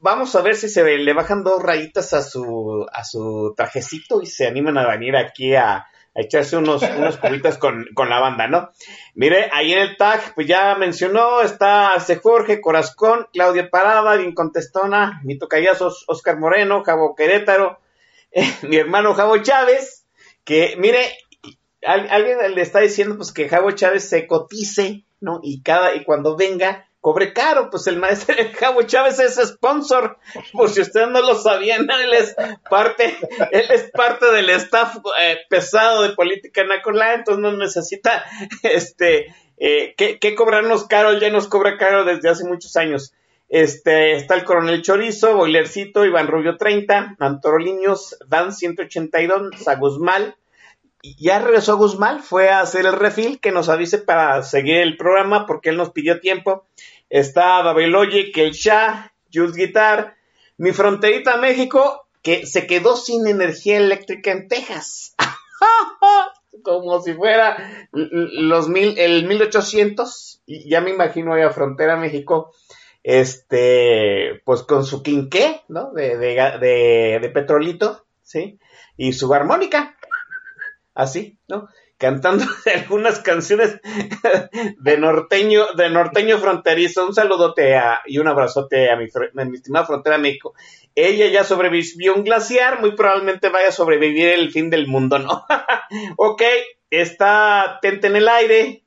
Vamos a ver si se le bajan dos rayitas a su, a su trajecito y se animan a venir aquí a, a echarse unos, unos cubitas con, con la banda, ¿no? Mire, ahí en el tag, pues ya mencionó, está C. Jorge, Corazcón, Claudia Parada, bien contestona, Mito Callazos, Oscar Moreno, Javo Querétaro, eh, mi hermano Javo Chávez, que mire, al- alguien le está diciendo pues que Javo Chávez se cotice, ¿no? Y cada, y cuando venga, cobre caro, pues el maestro Javo Chávez es sponsor, por si ustedes no lo sabían, él es parte, él es parte del staff eh, pesado de política nacola, entonces no necesita este eh, que, cobrarnos caro, él ya nos cobra caro desde hace muchos años. Este, está el coronel Chorizo, Boilercito, Iván Rubio 30, Antoroliños, Dan 182, Saguzmal, ya regresó Guzmán, fue a hacer el refil, que nos avise para seguir el programa, porque él nos pidió tiempo. Está Babelogic, el Shah, Jules Guitar, mi fronterita México, que se quedó sin energía eléctrica en Texas. Como si fuera los mil, el 1800, y ya me imagino ahí a Frontera México, este, pues con su quinqué, ¿no? De, de, de, de petrolito, ¿sí? Y su armónica, así, ¿no? Cantando algunas canciones de norteño, de norteño fronterizo. Un saludote a- y un abrazote a mi, a mi estimada frontera México. Ella ya sobrevivió un glaciar, muy probablemente vaya a sobrevivir el fin del mundo, ¿no? ok, está Tente en el aire,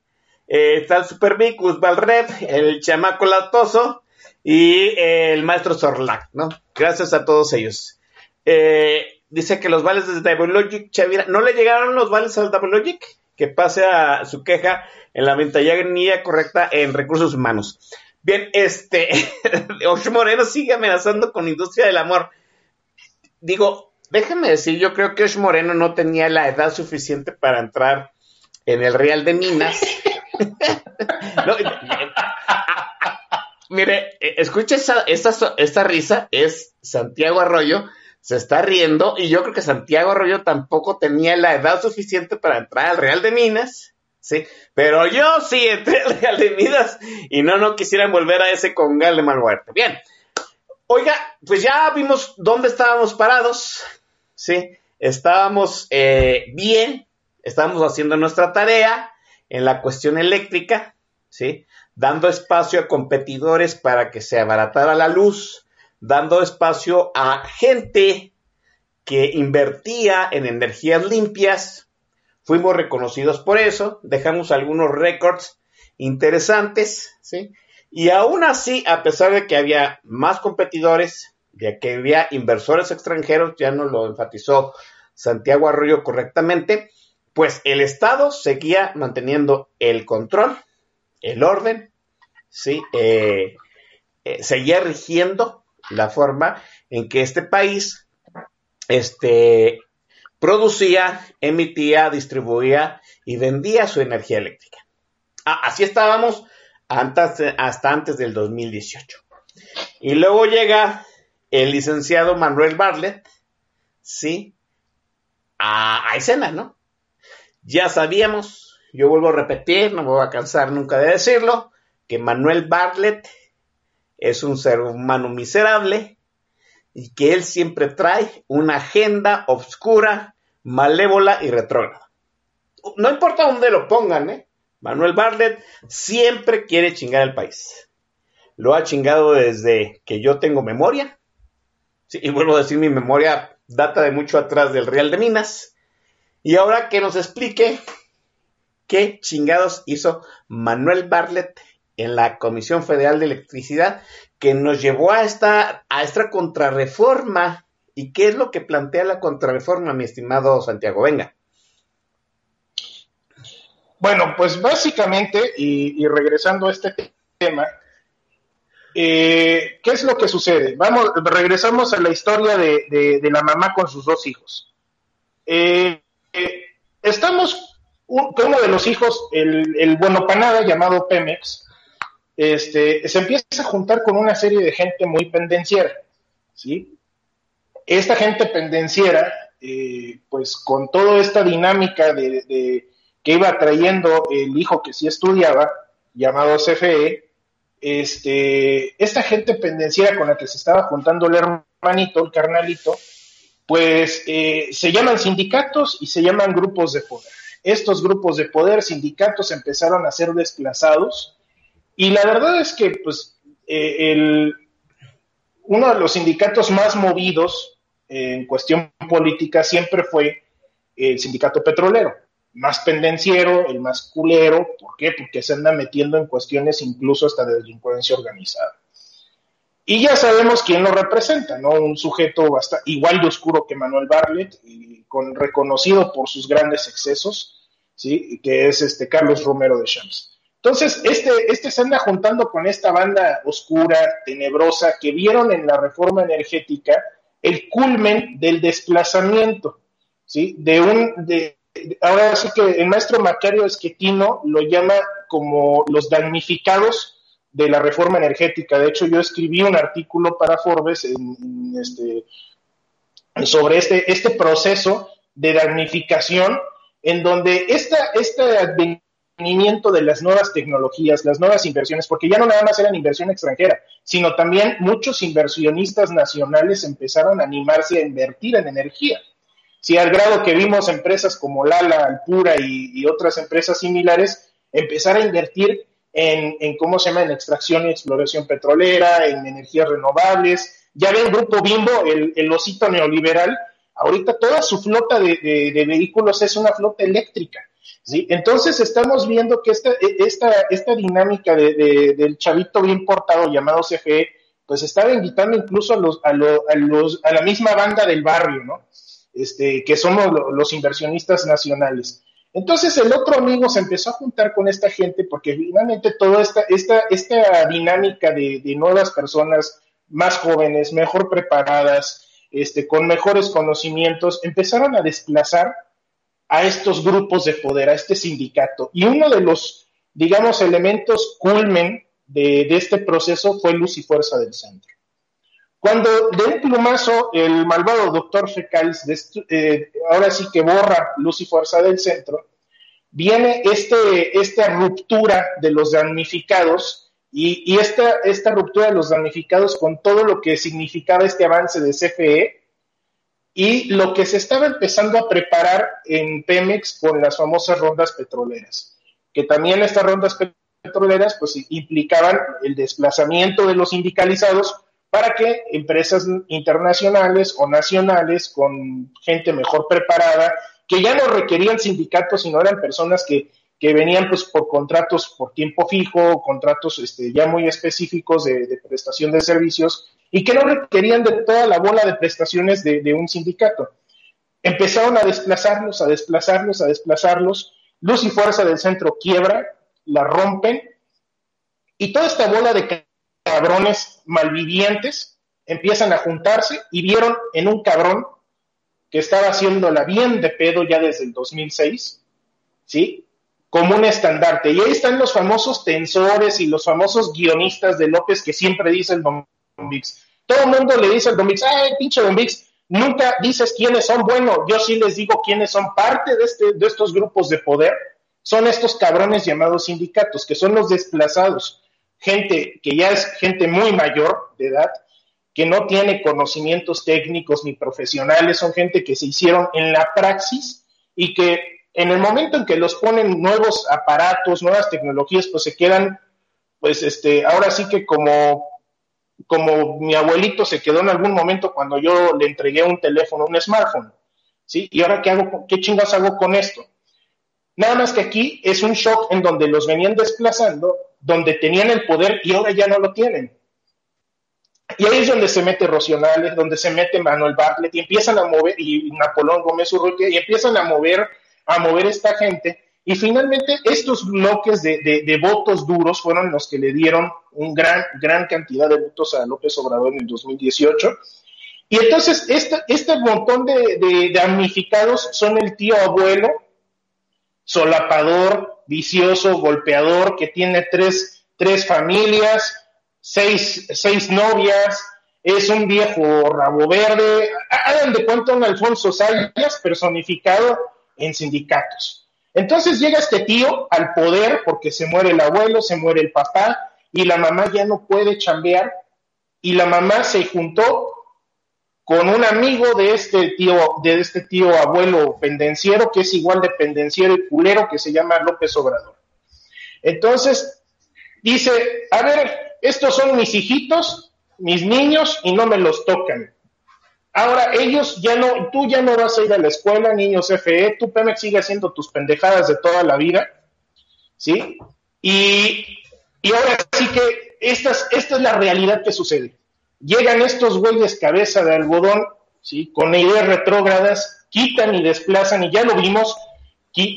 eh, está el Super Guzmán Red, el chamaco latoso y el maestro Zorlac, ¿no? Gracias a todos ellos. Eh, dice que los vales de Double Logic, Chavira, ¿no le llegaron los vales al Double Logic? Que pase a su queja en la ventanilla correcta en recursos humanos. Bien, este, Osh Moreno sigue amenazando con industria del amor. Digo, déjeme decir, yo creo que Osh Moreno no tenía la edad suficiente para entrar en el Real de Minas. No, eh, mire, eh, escuche esa, esa, esta risa, es Santiago Arroyo, se está riendo y yo creo que Santiago Arroyo tampoco tenía la edad suficiente para entrar al Real de Minas. Sí, pero yo sí entré al Real de Minas y no, no quisieran volver a ese congal de Malhuerte. Bien, oiga, pues ya vimos dónde estábamos parados, sí, estábamos eh, bien, estábamos haciendo nuestra tarea en la cuestión eléctrica, sí, dando espacio a competidores para que se abaratara la luz, dando espacio a gente que invertía en energías limpias, Fuimos reconocidos por eso, dejamos algunos récords interesantes. Y aún así, a pesar de que había más competidores, de que había inversores extranjeros, ya nos lo enfatizó Santiago Arroyo correctamente, pues el Estado seguía manteniendo el control, el orden, ¿sí? Eh, eh, seguía rigiendo la forma en que este país este, producía, emitía, distribuía y vendía su energía eléctrica. Ah, así estábamos hasta antes del 2018. Y luego llega el licenciado Manuel Bartlett, ¿sí? A, a, escena, ¿no? Ya sabíamos, yo vuelvo a repetir, no me voy a cansar nunca de decirlo, que Manuel Bartlett es un ser humano miserable y que él siempre trae una agenda obscura malévola y retrógrada. No importa dónde lo pongan, ¿eh? Manuel Bartlett siempre quiere chingar al país. Lo ha chingado desde que yo tengo memoria. Y vuelvo a decir, mi memoria data de mucho atrás del Real de Minas. Y ahora que nos explique qué chingados hizo Manuel Bartlett en la Comisión Federal de Electricidad que nos llevó a esta, a esta contrarreforma ¿Y qué es lo que plantea la contrarreforma, mi estimado Santiago? Venga. Bueno, pues básicamente, y, regresando a este tema, eh, ¿qué es lo que sucede? Vamos, regresamos a la historia de, la mamá con sus dos hijos. Eh, eh, estamos con uno de los hijos, el, el bueno panada llamado Pemex, este, se empieza a juntar con una serie de gente muy pendenciera, ¿sí? esta gente pendenciera, eh, pues con toda esta dinámica de, que iba trayendo el hijo que sí estudiaba, llamado CFE, este, esta gente pendenciera con la que se estaba juntando el hermanito, el carnalito, pues eh, se llaman sindicatos y se llaman grupos de poder. Estos grupos de poder, sindicatos, empezaron a ser desplazados y la verdad es que pues eh, el, uno de los sindicatos más movidos en cuestión política siempre fue el sindicato petrolero, más pendenciero, el más culero, ¿por qué? Porque se anda metiendo en cuestiones incluso hasta de delincuencia organizada. Y ya sabemos quién lo representa, ¿no? Un sujeto bastante, igual de oscuro que Manuel Bartlett, y con, reconocido por sus grandes excesos, ¿sí? Que es este Carlos Romero de Shams. Entonces, este, este se anda juntando con esta banda oscura, tenebrosa, que vieron en la reforma energética el culmen del desplazamiento, ¿sí? De un, de, ahora sí que el maestro Macario Esquetino lo llama como los damnificados de la reforma energética. De hecho, yo escribí un artículo para Forbes este, sobre este, este proceso de damnificación en donde esta, esta de las nuevas tecnologías, las nuevas inversiones, porque ya no nada más eran inversión extranjera, sino también muchos inversionistas nacionales empezaron a animarse a invertir en energía. Si al grado que vimos empresas como Lala, Alpura y, otras empresas similares empezar a invertir en, ¿cómo se llama?, en extracción y exploración petrolera, en energías renovables. Ya ve el grupo Bimbo, el, el osito neoliberal, ahorita toda su flota de vehículos es una flota eléctrica ¿sí? Entonces estamos viendo que esta, e, esta, esta dinámica de, del chavito bien portado llamado CFE, pues está invitando incluso a, los, a, los, a la misma banda del barrio, ¿no? Este, que somos los inversionistas nacionales. Entonces el otro amigo se empezó a juntar con esta gente porque finalmente toda esta, esta, esta dinámica de, de nuevas personas más jóvenes, mejor preparadas, este, con mejores conocimientos, empezaron a desplazar a estos grupos de poder, a este sindicato. Y uno de los, digamos, elementos culmen de, de este proceso fue Luz y Fuerza del Centro. Cuando de un plumazo el malvado doctor Fecals, eh, ahora sí que borra Luz y Fuerza del Centro, viene este, esta ruptura de los damnificados y, y esta, esta ruptura de los damnificados con todo lo que significaba este avance de CFE y lo que se estaba empezando a preparar en Pemex con las famosas rondas petroleras, que también estas rondas petroleras pues implicaban el desplazamiento de los sindicalizados para que empresas internacionales o nacionales con gente mejor preparada, que ya no requerían sindicatos, sino eran personas que, que venían pues por contratos por tiempo fijo, contratos este, ya muy específicos de, de prestación de servicios, y que no requerían de toda la bola de prestaciones de, un sindicato. Empezaron a desplazarlos, a desplazarlos, a desplazarlos. Luz y Fuerza del Centro quiebra, la rompen, y toda esta bola de cabrones malvivientes empiezan a juntarse y vieron en un cabrón que estaba haciéndola bien de pedo ya desde el 2006, ¿sí? Como un estandarte. Y ahí están los famosos tensores y los famosos guionistas de López que siempre dice el. Todo el mundo le dice al Don Vix, ay, pinche Don nunca dices quiénes son. Bueno, yo sí les digo quiénes son parte de, este, de estos grupos de poder. Son estos cabrones llamados sindicatos, que son los desplazados. Gente que ya es gente muy mayor de edad, que no tiene conocimientos técnicos ni profesionales, son gente que se hicieron en la praxis y que en el momento en que los ponen nuevos aparatos, nuevas tecnologías, pues se quedan, pues este, ahora sí que como, como mi abuelito se quedó en algún momento cuando yo le entregué un teléfono, un smartphone, ¿sí? ¿Y ahora qué hago? ¿Qué chingas hago con esto? Nada más que aquí es un shock en donde los venían desplazando, donde tenían el poder y ahora ya no lo tienen. Y ahí es donde se mete Rocionales, donde se mete Manuel Bartlett y empiezan a mover, y Napoleón Gómez Urrutia, y empiezan a mover, a mover esta gente. Y finalmente estos bloques de, de, votos duros fueron los que le dieron un gran, gran cantidad de votos a López Obrador en el 2018. Y entonces este, este montón de, de damnificados son el tío abuelo, solapador, vicioso, golpeador, que tiene tres, tres familias, seis, seis novias, es un viejo rabo verde, hagan de cuenta un Alfonso Sayas personificado en sindicatos. Entonces llega este tío al poder porque se muere el abuelo, se muere el papá y la mamá ya no puede chambear y la mamá se juntó con un amigo de este tío, de este tío abuelo pendenciero, que es igual de pendenciero y culero, que se llama López Obrador. Entonces, dice, a ver, estos son mis hijitos, mis niños, y no me los tocan. Ahora, ellos ya no, tú ya no vas a ir a la escuela, niños FE, tú Pemex sigue haciendo tus pendejadas de toda la vida, ¿sí? Y, y ahora sí que esta es, esta es la realidad que sucede llegan estos güeyes cabeza de algodón, ¿sí? con ideas retrógradas, quitan y desplazan, y ya lo vimos,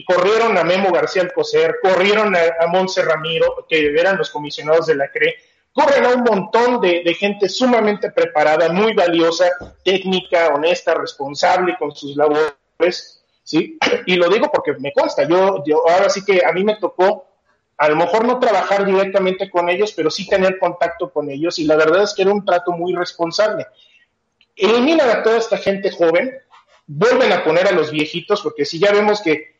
corrieron a Memo García Alcocer, corrieron a, a Monse Ramiro, que eran los comisionados de la CRE, corren a un montón de, de, gente sumamente preparada, muy valiosa, técnica, honesta, responsable con sus labores, ¿sí? Y lo digo porque me consta, yo, yo ahora sí que a mí me tocó a lo mejor no trabajar directamente con ellos, pero sí tener contacto con ellos y la verdad es que era un trato muy responsable. Eliminan a toda esta gente joven, vuelven a poner a los viejitos, porque si ya vemos que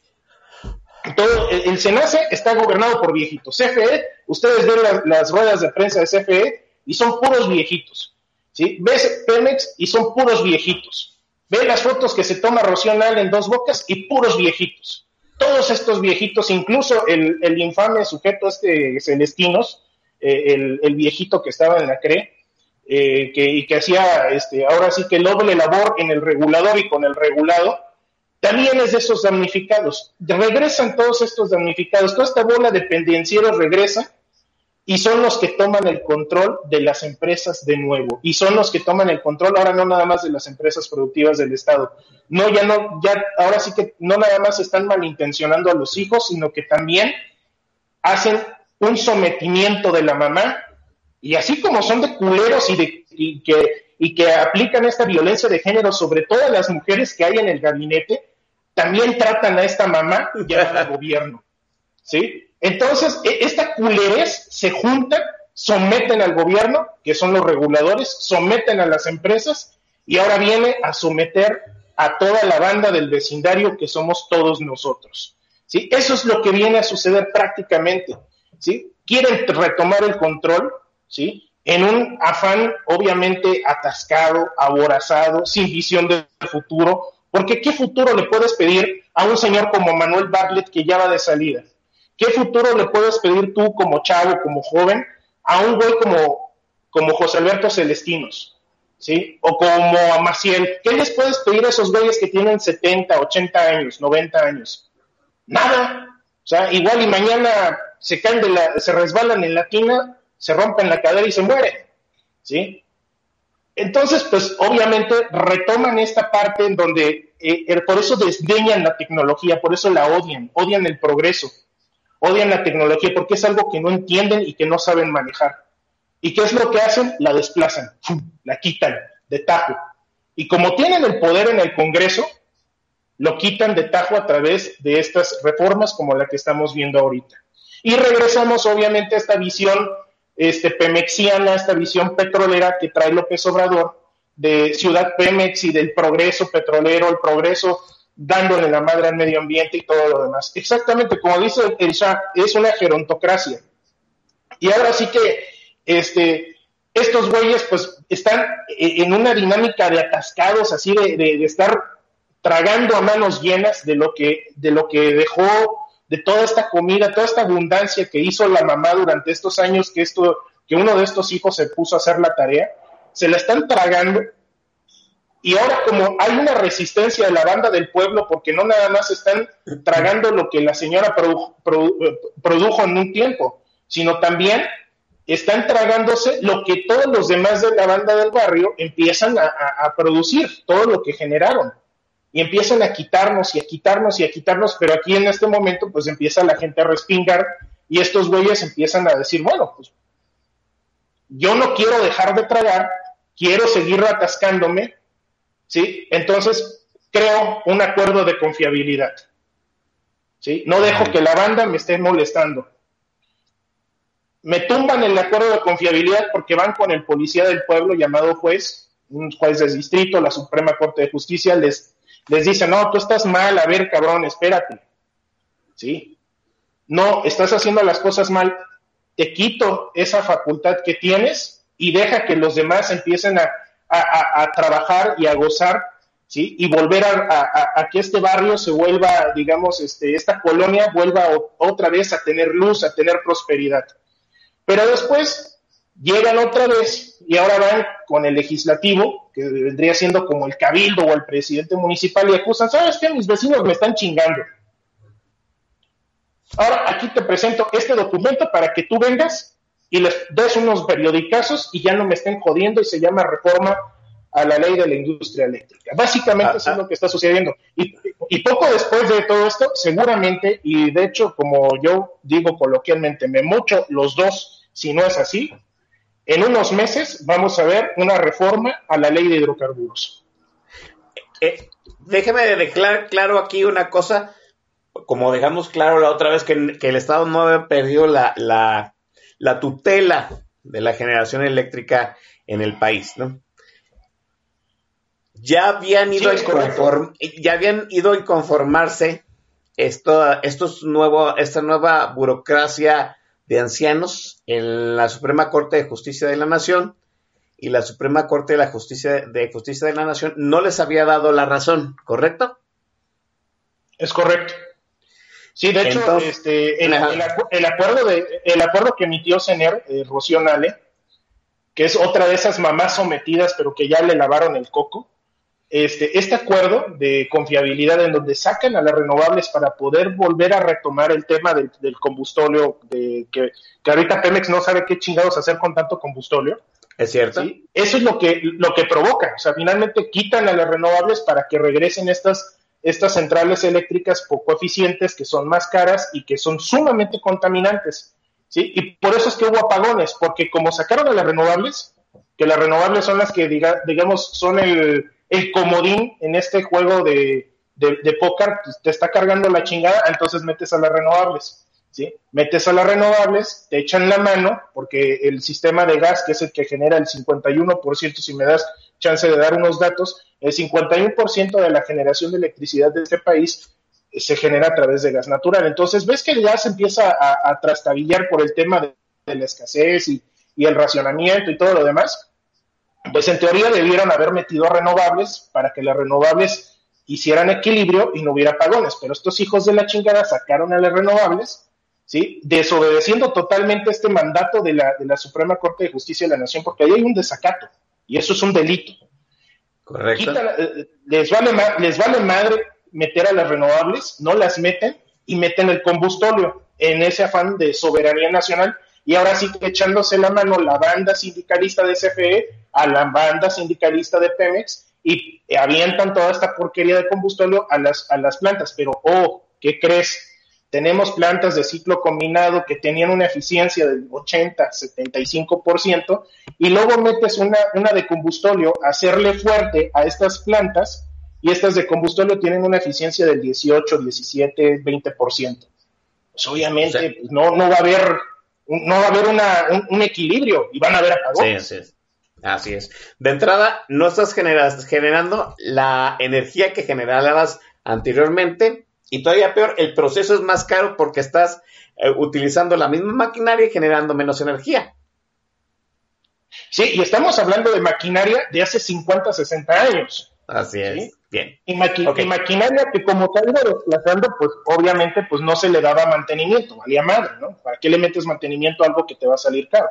todo el SENACE está gobernado por viejitos. CFE, ustedes ven la, las ruedas de prensa de CFE y son puros viejitos. ¿sí? Ves Pemex y son puros viejitos. Ve las fotos que se toma Rocío en dos bocas y puros viejitos todos estos viejitos, incluso el, infame sujeto este Celestinos, eh, el, el, viejito que estaba en la CRE, eh, que, y que hacía este, ahora sí que doble labor en el regulador y con el regulado, también es de esos damnificados. Regresan todos estos damnificados, toda esta bola de pendencieros regresa y son los que toman el control de las empresas de nuevo y son los que toman el control ahora no nada más de las empresas productivas del Estado. No, ya no, ya ahora sí que no nada más están malintencionando a los hijos, sino que también hacen un sometimiento de la mamá y así como son de culeros y de y que y que aplican esta violencia de género sobre todas las mujeres que hay en el gabinete, también tratan a esta mamá llamada gobierno. ¿Sí? Entonces, e- esta culerez se junta, someten al gobierno, que son los reguladores, someten a las empresas y ahora viene a someter a toda la banda del vecindario que somos todos nosotros. ¿Sí? Eso es lo que viene a suceder prácticamente. ¿Sí? Quieren retomar el control, ¿sí? En un afán obviamente atascado, aborazado, sin visión de futuro, porque ¿qué futuro le puedes pedir a un señor como Manuel Bartlett que ya va de salida? ¿Qué futuro le puedes pedir tú como chavo, como joven, a un güey como, como José Alberto Celestinos? ¿Sí? O como a Maciel. ¿Qué les puedes pedir a esos güeyes que tienen 70, 80 años, 90 años? Nada. O sea, igual y mañana se caen de la, se resbalan en la tina, se rompen la cadera y se mueren. ¿Sí? Entonces, pues obviamente retoman esta parte en donde eh, por eso desdeñan la tecnología, por eso la odian, odian el progreso, odian la tecnología porque es algo que no entienden y que no saben manejar. ¿Y qué es lo que hacen? La desplazan, la quitan de tajo. Y como tienen el poder en el Congreso, lo quitan de tajo a través de estas reformas como la que estamos viendo ahorita. Y regresamos obviamente a esta visión este, pemexiana, esta visión petrolera que trae López Obrador de Ciudad Pemex y del progreso petrolero, el progreso dándole la madre al medio ambiente y todo lo demás. Exactamente, como dice el Shah, es una gerontocracia. Y ahora sí que este, estos güeyes pues están en una dinámica de atascados, así de, de, de estar tragando a manos llenas de lo que, de lo que dejó de toda esta comida, toda esta abundancia que hizo la mamá durante estos años que esto, que uno de estos hijos se puso a hacer la tarea, se la están tragando. Y ahora como hay una resistencia de la banda del pueblo, porque no nada más están tragando lo que la señora produ- produ- produjo en un tiempo, sino también están tragándose lo que todos los demás de la banda del barrio empiezan a producir, todo lo que generaron y empiezan a quitarnos y a quitarnos y a quitarnos, pero aquí en este momento pues empieza la gente a respingar y estos güeyes empiezan a decir, bueno, pues yo no quiero dejar de tragar, quiero seguir atascándome, ¿sí? Entonces creo un acuerdo de confiabilidad, ¿sí? No dejo que la banda me esté molestando. Me tumban el acuerdo de confiabilidad porque van con el policía del pueblo llamado juez, un juez del distrito, la Suprema Corte de Justicia, les les dice, no, tú estás mal, a ver, cabrón, espérate. ¿Sí? No, estás haciendo las cosas mal, te quito esa facultad que tienes y deja que los demás empiecen a, a, trabajar y a gozar, ¿sí? Y volver a, que este barrio se vuelva, digamos, este, esta colonia vuelva otra vez a tener luz, a tener prosperidad. Pero después llegan otra vez y ahora van con el legislativo, que vendría siendo como el cabildo o el presidente municipal, y acusan, ¿sabes qué? Mis vecinos me están chingando. Ahora aquí te presento este documento para que tú vengas y les des unos periodicazos y ya no me estén jodiendo y se llama reforma a la ley de la industria eléctrica. Básicamente eso es lo que está sucediendo. Y, y poco después de todo esto, seguramente, y de hecho, como yo digo coloquialmente, me mocho los dos, si no es así, en unos meses vamos a ver una reforma a la ley de hidrocarburos. Eh, déjeme declarar claro aquí una cosa, como dejamos claro la otra vez que, que el Estado no había perdido la, la, la, tutela de la generación eléctrica en el país, ¿no? Ya habían ido, sí, a, conform, ya habían ido a conformarse esto, estos nuevo, esta nueva burocracia de ancianos en la Suprema Corte de Justicia de la Nación y la Suprema Corte de la Justicia de Justicia de la Nación no les había dado la razón, ¿correcto? Es correcto. Sí, de hecho, Entonces, este, el, el, el, acuerdo de, el acuerdo que emitió CENER, eh, Rocío Nale, que es otra de esas mamás sometidas, pero que ya le lavaron el coco, este, este acuerdo de confiabilidad en donde sacan a las renovables para poder volver a retomar el tema del, del combustóleo, de, que, que, ahorita Pemex no sabe qué chingados hacer con tanto combustóleo. Es cierto. ¿sí? Eso es lo que, lo que provoca. O sea, finalmente quitan a las renovables para que regresen estas, estas centrales eléctricas poco eficientes, que son más caras y que son sumamente contaminantes. ¿sí? Y por eso es que hubo apagones, porque como sacaron a las renovables, que las renovables son las que, diga, digamos, son el, el comodín en este juego de, de, póker, pues, te está cargando la chingada, entonces metes a las renovables. ¿Sí? Metes a las renovables, te echan la mano, porque el sistema de gas, que es el que genera el 51%, si me das chance de dar unos datos, el 51% de la generación de electricidad de este país eh, se genera a través de gas natural. Entonces, ves que el gas empieza a, trastabillar por el tema de, la escasez y, el racionamiento y todo lo demás. Pues en teoría debieron haber metido renovables para que las renovables hicieran equilibrio y no hubiera apagones, pero estos hijos de la chingada sacaron a las renovables ¿sí? desobedeciendo totalmente este mandato de la, de la Suprema Corte de Justicia de la Nación, porque ahí hay un desacato y eso es un delito. Correcto. Quita, eh, les, vale, les vale madre meter a las renovables, no las meten y meten el combustóleo en ese afán de soberanía nacional y ahora sí que echándose la mano la banda sindicalista de CFE a la banda sindicalista de Pemex y avientan toda esta porquería de combustóleo a las, a las plantas. Pero, oh, ¿qué crees? Tenemos plantas de ciclo combinado que tenían una eficiencia del 80, 75%, y luego metes una, una de combustóleo a hacerle fuerte a estas plantas, y estas de combustóleo tienen una eficiencia del 18, 17, 20%. Pues obviamente pues, no, no va a haber, no va a haber una, un, un equilibrio y van a haber Sí, apagones. así es. Así es. De entrada, no estás genera- generando la energía que generabas anteriormente y todavía peor, el proceso es más caro porque estás eh, utilizando la misma maquinaria y generando menos energía. Sí, y estamos hablando de maquinaria de hace 50, 60 años. Así es. Bien. Y, maqui- Ok. y maquinaria que como te ido desplazando, pues obviamente pues no se le daba mantenimiento, valía madre, ¿no? ¿Para qué le metes mantenimiento a algo que te va a salir caro?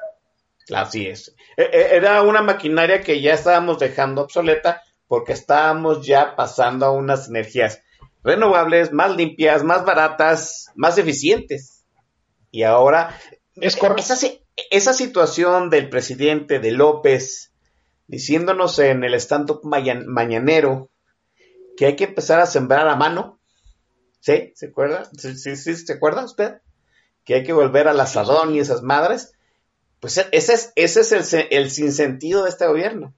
Así es. E- e- Era una maquinaria que ya estábamos dejando obsoleta porque estábamos ya pasando a unas energías renovables, más limpias, más baratas, más eficientes. Y ahora Es esa, esa situación del presidente de López diciéndonos en el stand-up mañan- mañanero que hay que empezar a sembrar a mano. ¿Sí? ¿Se acuerda? ¿Sí, sí, ¿Se acuerda usted? Que hay que volver al asadón y esas madres. Pues e- ese es, ese es el, el sinsentido de este gobierno.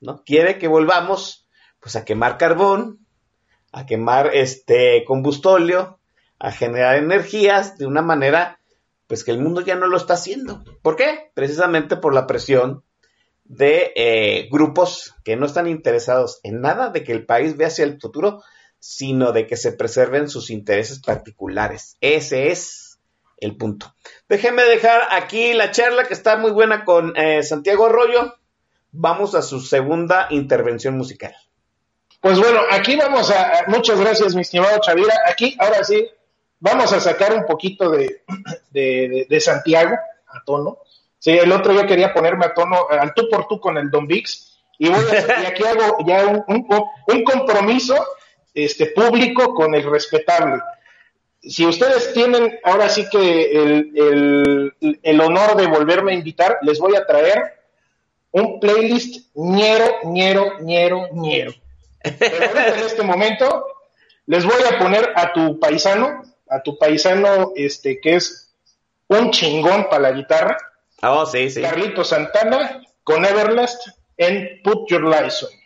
¿no? Quiere que volvamos pues a quemar carbón, a quemar este combustóleo, a generar energías de una manera pues que el mundo ya no lo está haciendo. ¿Por qué? Precisamente por la presión de eh, grupos que no están interesados en nada de que el país vea hacia el futuro, sino de que se preserven sus intereses particulares. Ese es el punto. Déjenme dejar aquí la charla que está muy buena con eh, Santiago Arroyo. Vamos a su segunda intervención musical. Pues bueno, aquí vamos a, muchas gracias mi estimado Chavira, aquí ahora sí vamos a sacar un poquito de, de, de- de Santiago a tono. Sí, el otro yo quería ponerme a tono, al tú por tú con el Don Vix, y, voy a- y aquí hago ya un, un, un compromiso este, público con el respetable. Si ustedes tienen ahora sí que el, el, el honor de volverme a invitar, les voy a traer un playlist ñero, ñero, ñero, ñero. Pero en este momento les voy a poner a tu paisano, a tu paisano este que es un chingón para la guitarra, Oh, sí, sí. Carlito Santana con Everlast en Put Your Lies On.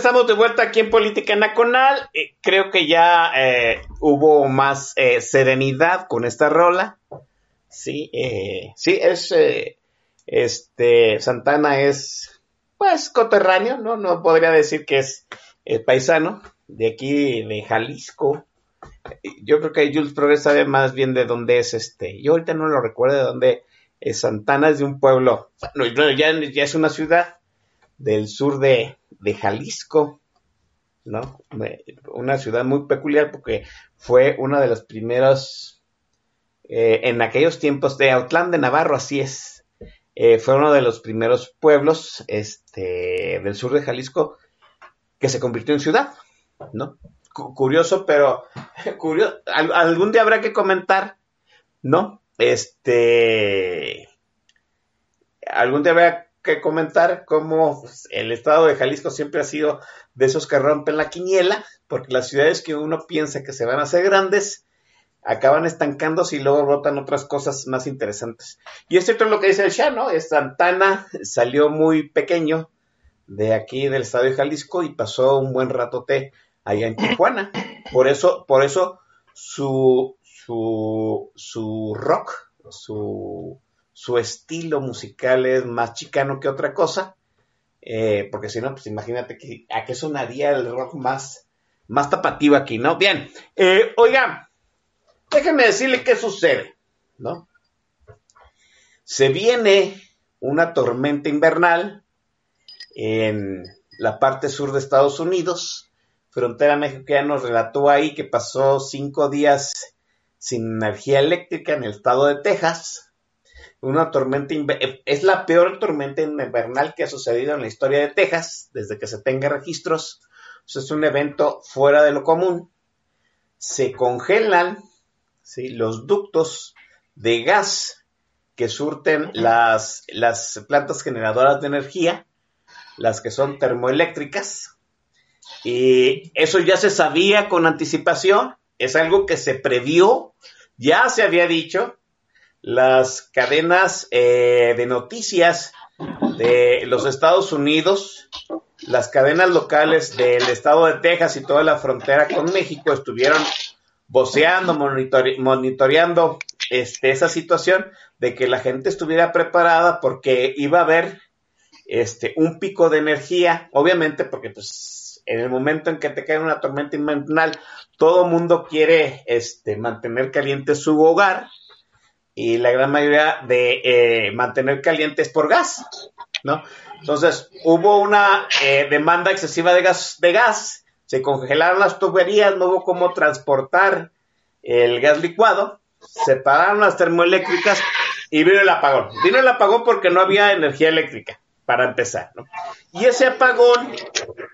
Estamos de vuelta aquí en Política Nacional. Eh, creo que ya eh, hubo más eh, serenidad con esta rola. Sí, eh, sí, es. eh, este. Santana es. Pues coterráneo, ¿no? No podría decir que es eh, paisano. De aquí, de Jalisco. Yo creo que Jules Progress sabe más bien de dónde es este. Yo ahorita no lo recuerdo de dónde Santana, es de un pueblo. Bueno, ya, ya es una ciudad del sur de, de Jalisco, ¿no? Una ciudad muy peculiar porque fue una de las primeras, eh, en aquellos tiempos de Autlán de Navarro, así es, eh, fue uno de los primeros pueblos este, del sur de Jalisco que se convirtió en ciudad, ¿no? Cu- curioso, pero curioso, al- algún día habrá que comentar, ¿no? Este, algún día habrá que comentar cómo pues, el estado de Jalisco siempre ha sido de esos que rompen la quiniela, porque las ciudades que uno piensa que se van a hacer grandes acaban estancándose y luego brotan otras cosas más interesantes. Y es lo que dice el Shah, ¿no? Santana salió muy pequeño de aquí del estado de Jalisco y pasó un buen ratote allá en Tijuana. Por eso, por eso su, su, su rock, su, su estilo musical es más chicano que otra cosa. eh, porque si no, pues imagínate que, a qué sonaría el rock más, más tapativo aquí, ¿no? Bien, eh, oiga, déjenme decirle qué sucede, ¿no? Se viene una tormenta invernal en la parte sur de Estados Unidos. Frontera México ya nos relató ahí que pasó cinco días sin energía eléctrica en el estado de Texas. Una tormenta inver- es la peor tormenta invernal que ha sucedido en la historia de Texas desde que se tenga registros. Es un evento fuera de lo común. Se congelan ¿sí? los ductos de gas que surten las, las plantas generadoras de energía las que son termoeléctricas. Y eso ya se sabía con anticipación, es algo que se previó, ya se había dicho, las cadenas eh, de noticias de los Estados Unidos, las cadenas locales del estado de Texas y toda la frontera con México estuvieron voceando, monitoreando este, esa situación de que la gente estuviera preparada porque iba a haber este, un pico de energía, obviamente porque pues en el momento en que te cae una tormenta invernal, todo mundo quiere este, mantener caliente su hogar y la gran mayoría de eh, mantener caliente es por gas, ¿no? Entonces hubo una eh, demanda excesiva de gas, de gas, se congelaron las tuberías, no hubo cómo transportar el gas licuado, se pararon las termoeléctricas y vino el apagón. Vino el apagón porque no había energía eléctrica, para empezar, ¿no? Y ese apagón,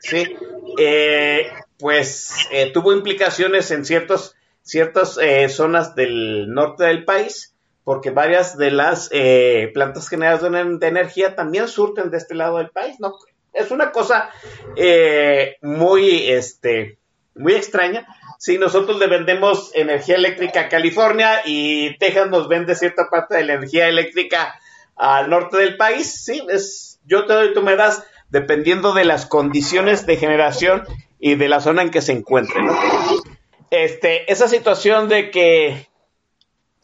sí, eh, pues eh, tuvo implicaciones en ciertos, ciertas zonas del norte del país, porque varias de las eh, plantas generadoras de, energía también surten de este lado del país, ¿no? Es una cosa eh, muy, este, muy extraña. Si nosotros le vendemos energía eléctrica a California y Texas nos vende cierta parte de la energía eléctrica al norte del país, sí, es, yo te doy, tú me das, dependiendo de las condiciones de generación y de la zona en que se encuentre. Este, esa situación de que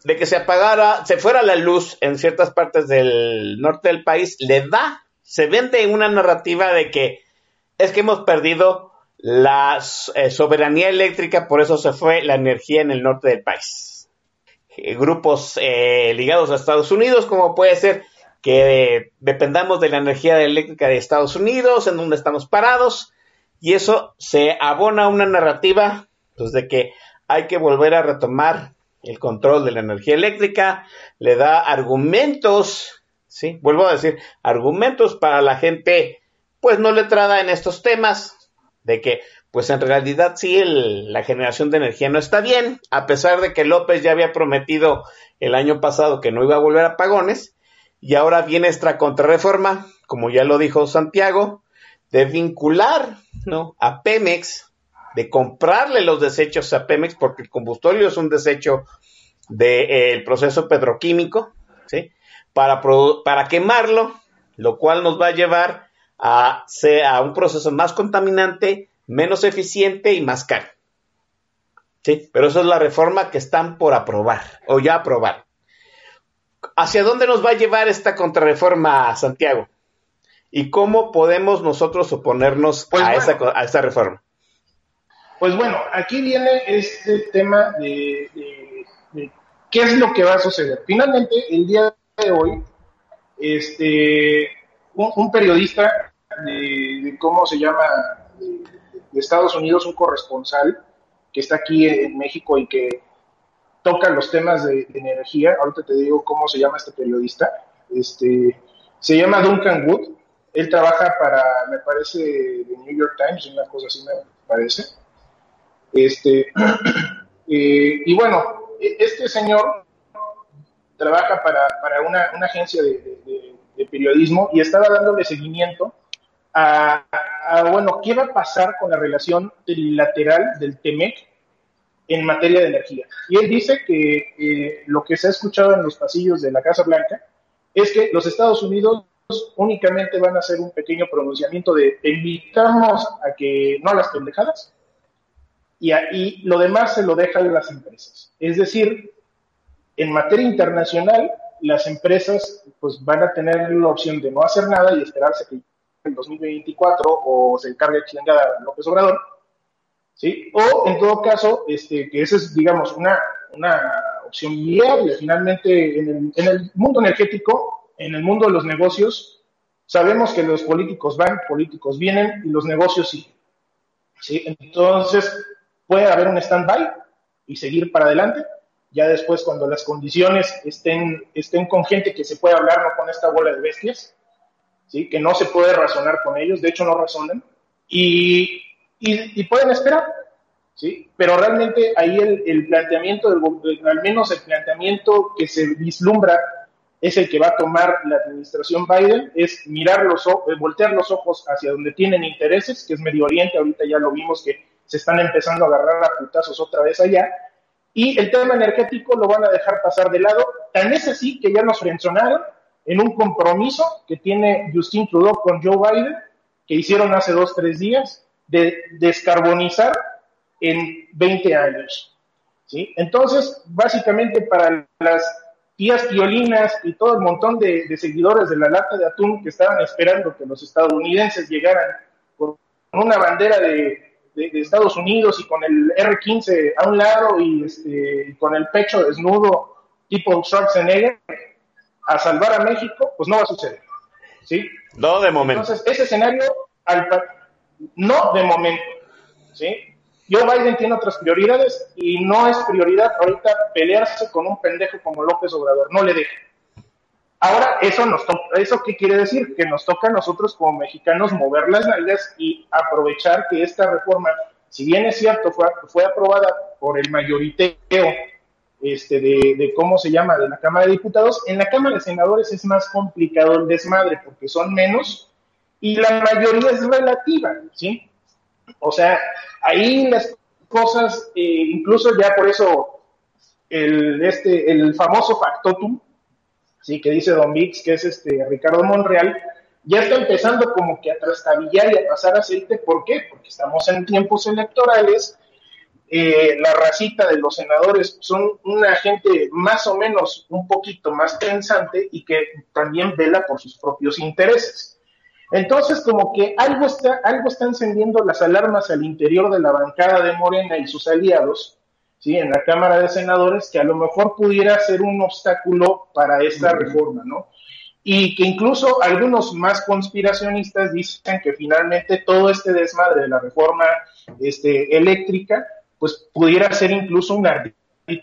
de que se apagara, se fuera la luz en ciertas partes del norte del país, le da, se vende una narrativa de que es que hemos perdido la eh, soberanía eléctrica, por eso se fue la energía en el norte del país. Eh, grupos eh, ligados a Estados Unidos, como puede ser que dependamos de la energía eléctrica de Estados Unidos, en donde estamos parados, y eso se abona a una narrativa pues, de que hay que volver a retomar el control de la energía eléctrica, le da argumentos, ¿sí? Vuelvo a decir, argumentos para la gente, pues no letrada en estos temas, de que, pues en realidad sí, la generación de energía no está bien, a pesar de que López ya había prometido el año pasado que no iba a volver a apagones, y ahora viene esta contrarreforma, como ya lo dijo Santiago, de vincular, ¿no? A Pemex, de comprarle los desechos a Pemex, porque el combustorio es un desecho del proceso petroquímico, ¿sí? Para, para quemarlo, lo cual nos va a llevar a, a un proceso más contaminante, menos eficiente y más caro. ¿Sí? Pero esa es la reforma que están por aprobar, o ya aprobar. ¿Hacia dónde nos va a llevar esta contrarreforma, Santiago? ¿Y cómo podemos nosotros oponernos Pues a, bueno. esa, a esta reforma? Pues bueno, aquí viene este tema de, qué es lo que va a suceder. Finalmente, el día de hoy, este, un, periodista de, cómo se llama de, Estados Unidos, un corresponsal que está aquí en México y que toca los temas de, de energía. Ahorita te digo cómo se llama este periodista. Este, se llama Duncan Wood. Él trabaja para, me parece, The New York Times, una cosa así me parece. Este, eh, y bueno, e- este señor trabaja para, para una, una agencia de, periodismo y estaba dándole seguimiento a, bueno, qué va a pasar con la relación trilateral del TEMEC en materia de energía. Y él dice que lo que se ha escuchado en los pasillos de la Casa Blanca es que los Estados Unidos únicamente van a hacer un pequeño pronunciamiento de invitamos a que no las pendejadas y ahí lo demás se lo dejan las empresas. Es decir, en materia internacional, las empresas pues van a tener la opción de no hacer nada y esperarse que en 2024 o se encargue chingada López Obrador, ¿sí? O en todo caso, este, que esa es, digamos, una, una opción viable. Finalmente, en el, en el mundo energético, en el mundo de los negocios, sabemos que los políticos van, políticos vienen y los negocios siguen. ¿sí? Entonces, puede haber un stand-by y seguir para adelante. Ya después, cuando las condiciones estén, estén con gente que se pueda hablar, no con esta bola de bestias, ¿sí? que no se puede razonar con ellos, de hecho no razonan, y, y, pueden esperar. ¿sí? Pero realmente ahí el, el planteamiento, al menos el planteamiento que se vislumbra es el que va a tomar la administración Biden, es mirar los ojos, voltear los ojos hacia donde tienen intereses, que es Medio Oriente, ahorita ya lo vimos que se están empezando a agarrar a putazos otra vez allá, y el tema energético lo van a dejar pasar de lado, tan es así que ya nos frenzonaron en un compromiso que tiene Justin Trudeau con Joe Biden, que hicieron hace dos, tres días, de descarbonizar en 20 años. ¿sí? Entonces, básicamente para las tías piolinas y todo el montón de, de seguidores de la lata de atún que estaban esperando que los estadounidenses llegaran con una bandera de, de- de Estados Unidos y con el R-15 a un lado y este, con el pecho desnudo tipo Schwarzenegger a salvar a México, pues no va a suceder. ¿sí? No, de momento. Entonces, ese escenario, al no de momento, ¿sí? Joe Biden tiene otras prioridades y no es prioridad ahorita pelearse con un pendejo como López Obrador, no le deje. Ahora, eso nos ¿eso qué quiere decir? Que nos toca a nosotros como mexicanos mover las nalgas y aprovechar que esta reforma, si bien es cierto, fue, fue aprobada por el mayoriteo este, de, de cómo se llama, de la Cámara de Diputados, en la Cámara de Senadores es más complicado el desmadre porque son menos y la mayoría es relativa, ¿sí? O sea, ahí las cosas, eh, incluso ya por eso el, este, el famoso factotum, sí, que dice Don Vix, que es este Ricardo Monreal, ya está empezando como que a trastabillar y a pasar aceite. ¿Por qué? Porque estamos en tiempos electorales, eh, la racita de los senadores son una gente más o menos un poquito más pensante y que también vela por sus propios intereses. Entonces, como que algo está, algo está encendiendo las alarmas al interior de la bancada de Morena y sus aliados, ¿sí? En la Cámara de Senadores, que a lo mejor pudiera ser un obstáculo para esta reforma, ¿no? Y que incluso algunos más conspiracionistas dicen que finalmente todo este desmadre de la reforma este, eléctrica, pues pudiera ser incluso un ardid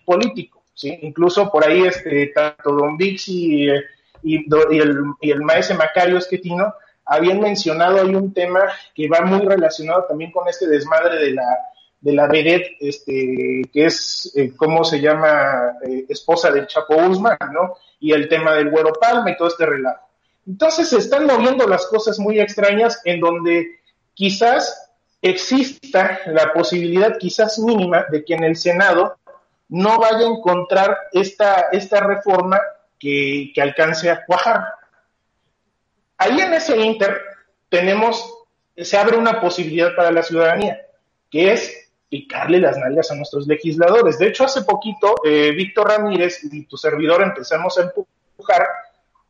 político, ¿sí? Incluso por ahí, este, tanto Don Vix y, eh, y, y el, y el maese Macario Esquetino habían mencionado hay un tema que va muy relacionado también con este desmadre de la de la vedette, este, que es, eh, ¿cómo se llama? Eh, esposa del Chapo Guzmán, ¿no? Y el tema del Güero Palma y todo este relajo. Entonces se están moviendo las cosas muy extrañas en donde quizás exista la posibilidad, quizás mínima, de que en el Senado no vaya a encontrar esta, esta reforma que, que alcance a cuajar. Ahí en ese inter tenemos, se abre una posibilidad para la ciudadanía, que es picarle las nalgas a nuestros legisladores. De hecho, hace poquito, eh, Víctor Ramírez y tu servidor empezamos a empujar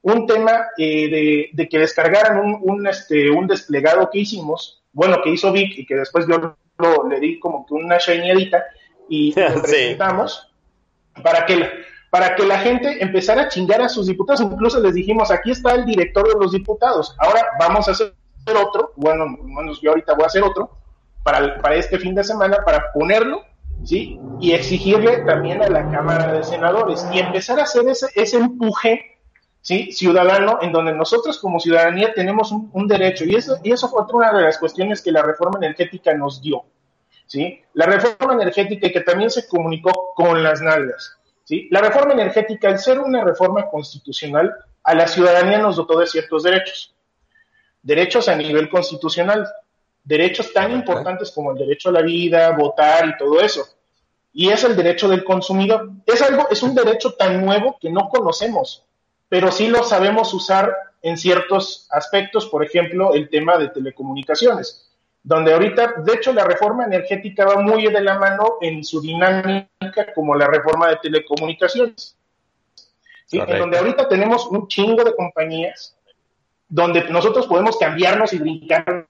un tema eh, de, de, que descargaran un, un, este, un desplegado que hicimos, bueno, que hizo Vic y que después yo lo, le di como que una shañadita y lo presentamos para que para que la gente empezara a chingar a sus diputados. Incluso les dijimos, aquí está el directorio de los diputados, ahora vamos a hacer otro, bueno, bueno yo ahorita voy a hacer otro, para, para este fin de semana, para ponerlo, ¿sí? Y exigirle también a la Cámara de Senadores y empezar a hacer ese, ese empuje, ¿sí? Ciudadano, en donde nosotros como ciudadanía tenemos un, un derecho. Y eso, y eso fue otra de las cuestiones que la reforma energética nos dio, ¿sí? La reforma energética que también se comunicó con las nalgas. ¿Sí? La reforma energética, al ser una reforma constitucional, a la ciudadanía nos dotó de ciertos derechos. Derechos a nivel constitucional, derechos tan importantes como el derecho a la vida, votar y todo eso. Y es el derecho del consumidor. Es algo, es un derecho tan nuevo que no conocemos, pero sí lo sabemos usar en ciertos aspectos, por ejemplo, el tema de telecomunicaciones donde ahorita, de hecho, la reforma energética va muy de la mano en su dinámica como la reforma de telecomunicaciones. ¿sí? En donde ahorita tenemos un chingo de compañías donde nosotros podemos cambiarnos y brincar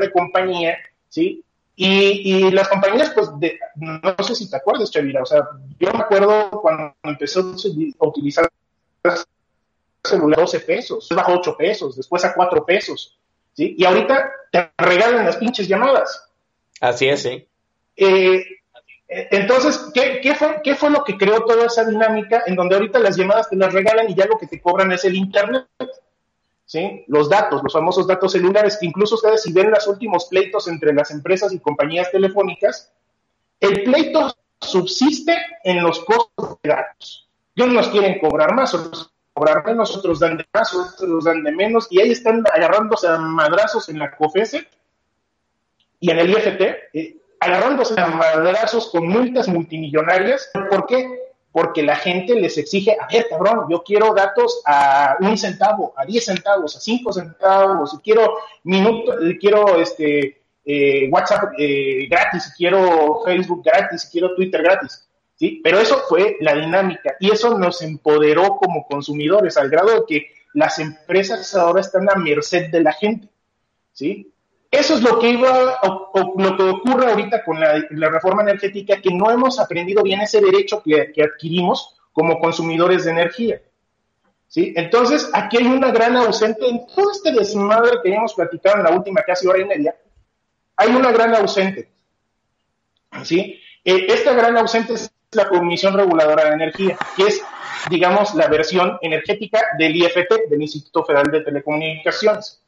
de compañía, ¿sí? Y, y las compañías, pues, de, no sé si te acuerdas, Chavira, o sea, yo me acuerdo cuando empezó a utilizar celular 12 pesos, bajó 8 pesos, después a 4 pesos, ¿sí? Y ahorita te regalan las pinches llamadas. Así es, sí. Eh, entonces, ¿qué, ¿qué, fue, ¿qué fue lo que creó toda esa dinámica en donde ahorita las llamadas te las regalan y ya lo que te cobran es el Internet? ¿Sí? Los datos, los famosos datos celulares, que incluso ustedes si ven los últimos pleitos entre las empresas y compañías telefónicas, el pleito subsiste en los costos de datos. Y unos quieren cobrar más, otros cobrar menos, otros dan de más, otros dan de menos, y ahí están agarrándose a madrazos en la COFESE y en el IFT, eh, agarrándose a madrazos con multas multimillonarias. ¿Por qué? Porque la gente les exige, a ver, cabrón, yo quiero datos a un centavo, a 10 centavos, a 5 centavos, quiero minutos, quiero este eh, WhatsApp eh, gratis, quiero Facebook gratis, quiero Twitter gratis. ¿sí? Pero eso fue la dinámica y eso nos empoderó como consumidores al grado de que las empresas ahora están a merced de la gente. ¿sí? Eso es lo que iba, lo que ocurre ahorita con la, reforma energética, que no hemos aprendido bien ese derecho que, que adquirimos como consumidores de energía. ¿Sí? Entonces, aquí hay una gran ausente en todo este desmadre que hemos platicado en la última casi hora y media. Hay una gran ausente. ¿Sí? Eh, esta gran ausente es la Comisión Reguladora de Energía, que es, digamos, la versión energética del IFT, del Instituto Federal de Telecomunicaciones.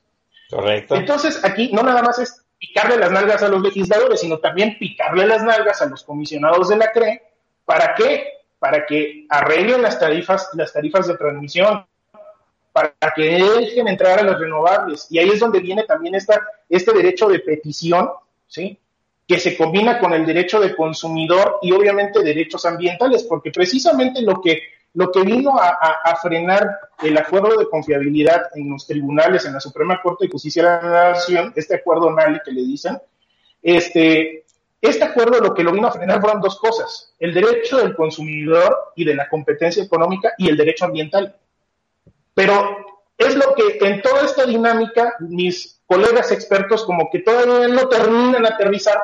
Correcto. Entonces, aquí no nada más es picarle las nalgas a los legisladores, sino también picarle las nalgas a los comisionados de la CRE. ¿Para qué? Para que arreglen las tarifas, las tarifas de transmisión, para que dejen entrar a las renovables. Y ahí es donde viene también esta, este derecho de petición, ¿sí? que se combina con el derecho de consumidor y obviamente derechos ambientales, porque precisamente lo que, lo que vino a, frenar el acuerdo de confiabilidad en los tribunales, en la Suprema Corte de Justicia de la Nación, este acuerdo NALI que le dicen, este, este acuerdo lo que lo vino a frenar fueron dos cosas, el derecho del consumidor y de la competencia económica y el derecho ambiental. Pero es lo que en toda esta dinámica mis colegas expertos como que todavía no terminan de aterrizar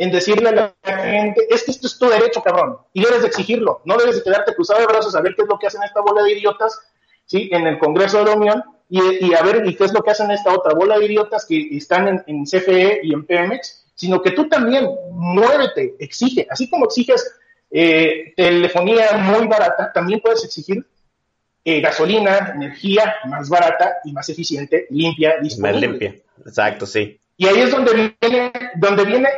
en decirle a la gente, es que esto es tu derecho, cabrón, y debes de exigirlo, no debes de quedarte cruzado de brazos a ver qué es lo que hacen esta bola de idiotas, ¿sí? En el Congreso de la Unión, y, y a ver y qué es lo que hacen esta otra bola de idiotas que están en, en CFE y en Pemex, sino que tú también muévete, exige, así como exiges eh, telefonía muy barata, también puedes exigir eh, gasolina, energía más barata y más eficiente, limpia, disponible. Más limpia, exacto, sí. Y ahí es donde viene, donde viene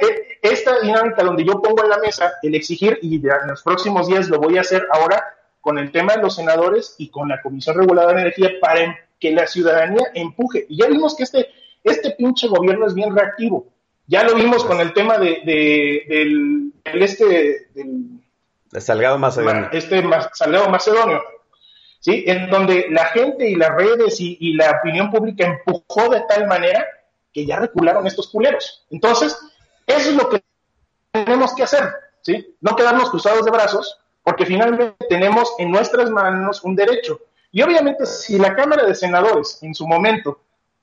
esta dinámica donde yo pongo en la mesa el exigir, y en los próximos días lo voy a hacer ahora con el tema de los senadores y con la Comisión Reguladora de Energía para que la ciudadanía empuje. Y ya vimos que este, este pinche gobierno es bien reactivo. Ya lo vimos con el tema de, de del, del, este del de Salgado Macedonio. Este Salgado Macedonio. ¿Sí? En donde la gente y las redes y, y la opinión pública empujó de tal manera que ya recularon estos culeros. Entonces, eso es lo que tenemos que hacer, ¿sí? No quedarnos cruzados de brazos, porque finalmente tenemos en nuestras manos un derecho. Y obviamente, si la Cámara de Senadores en su momento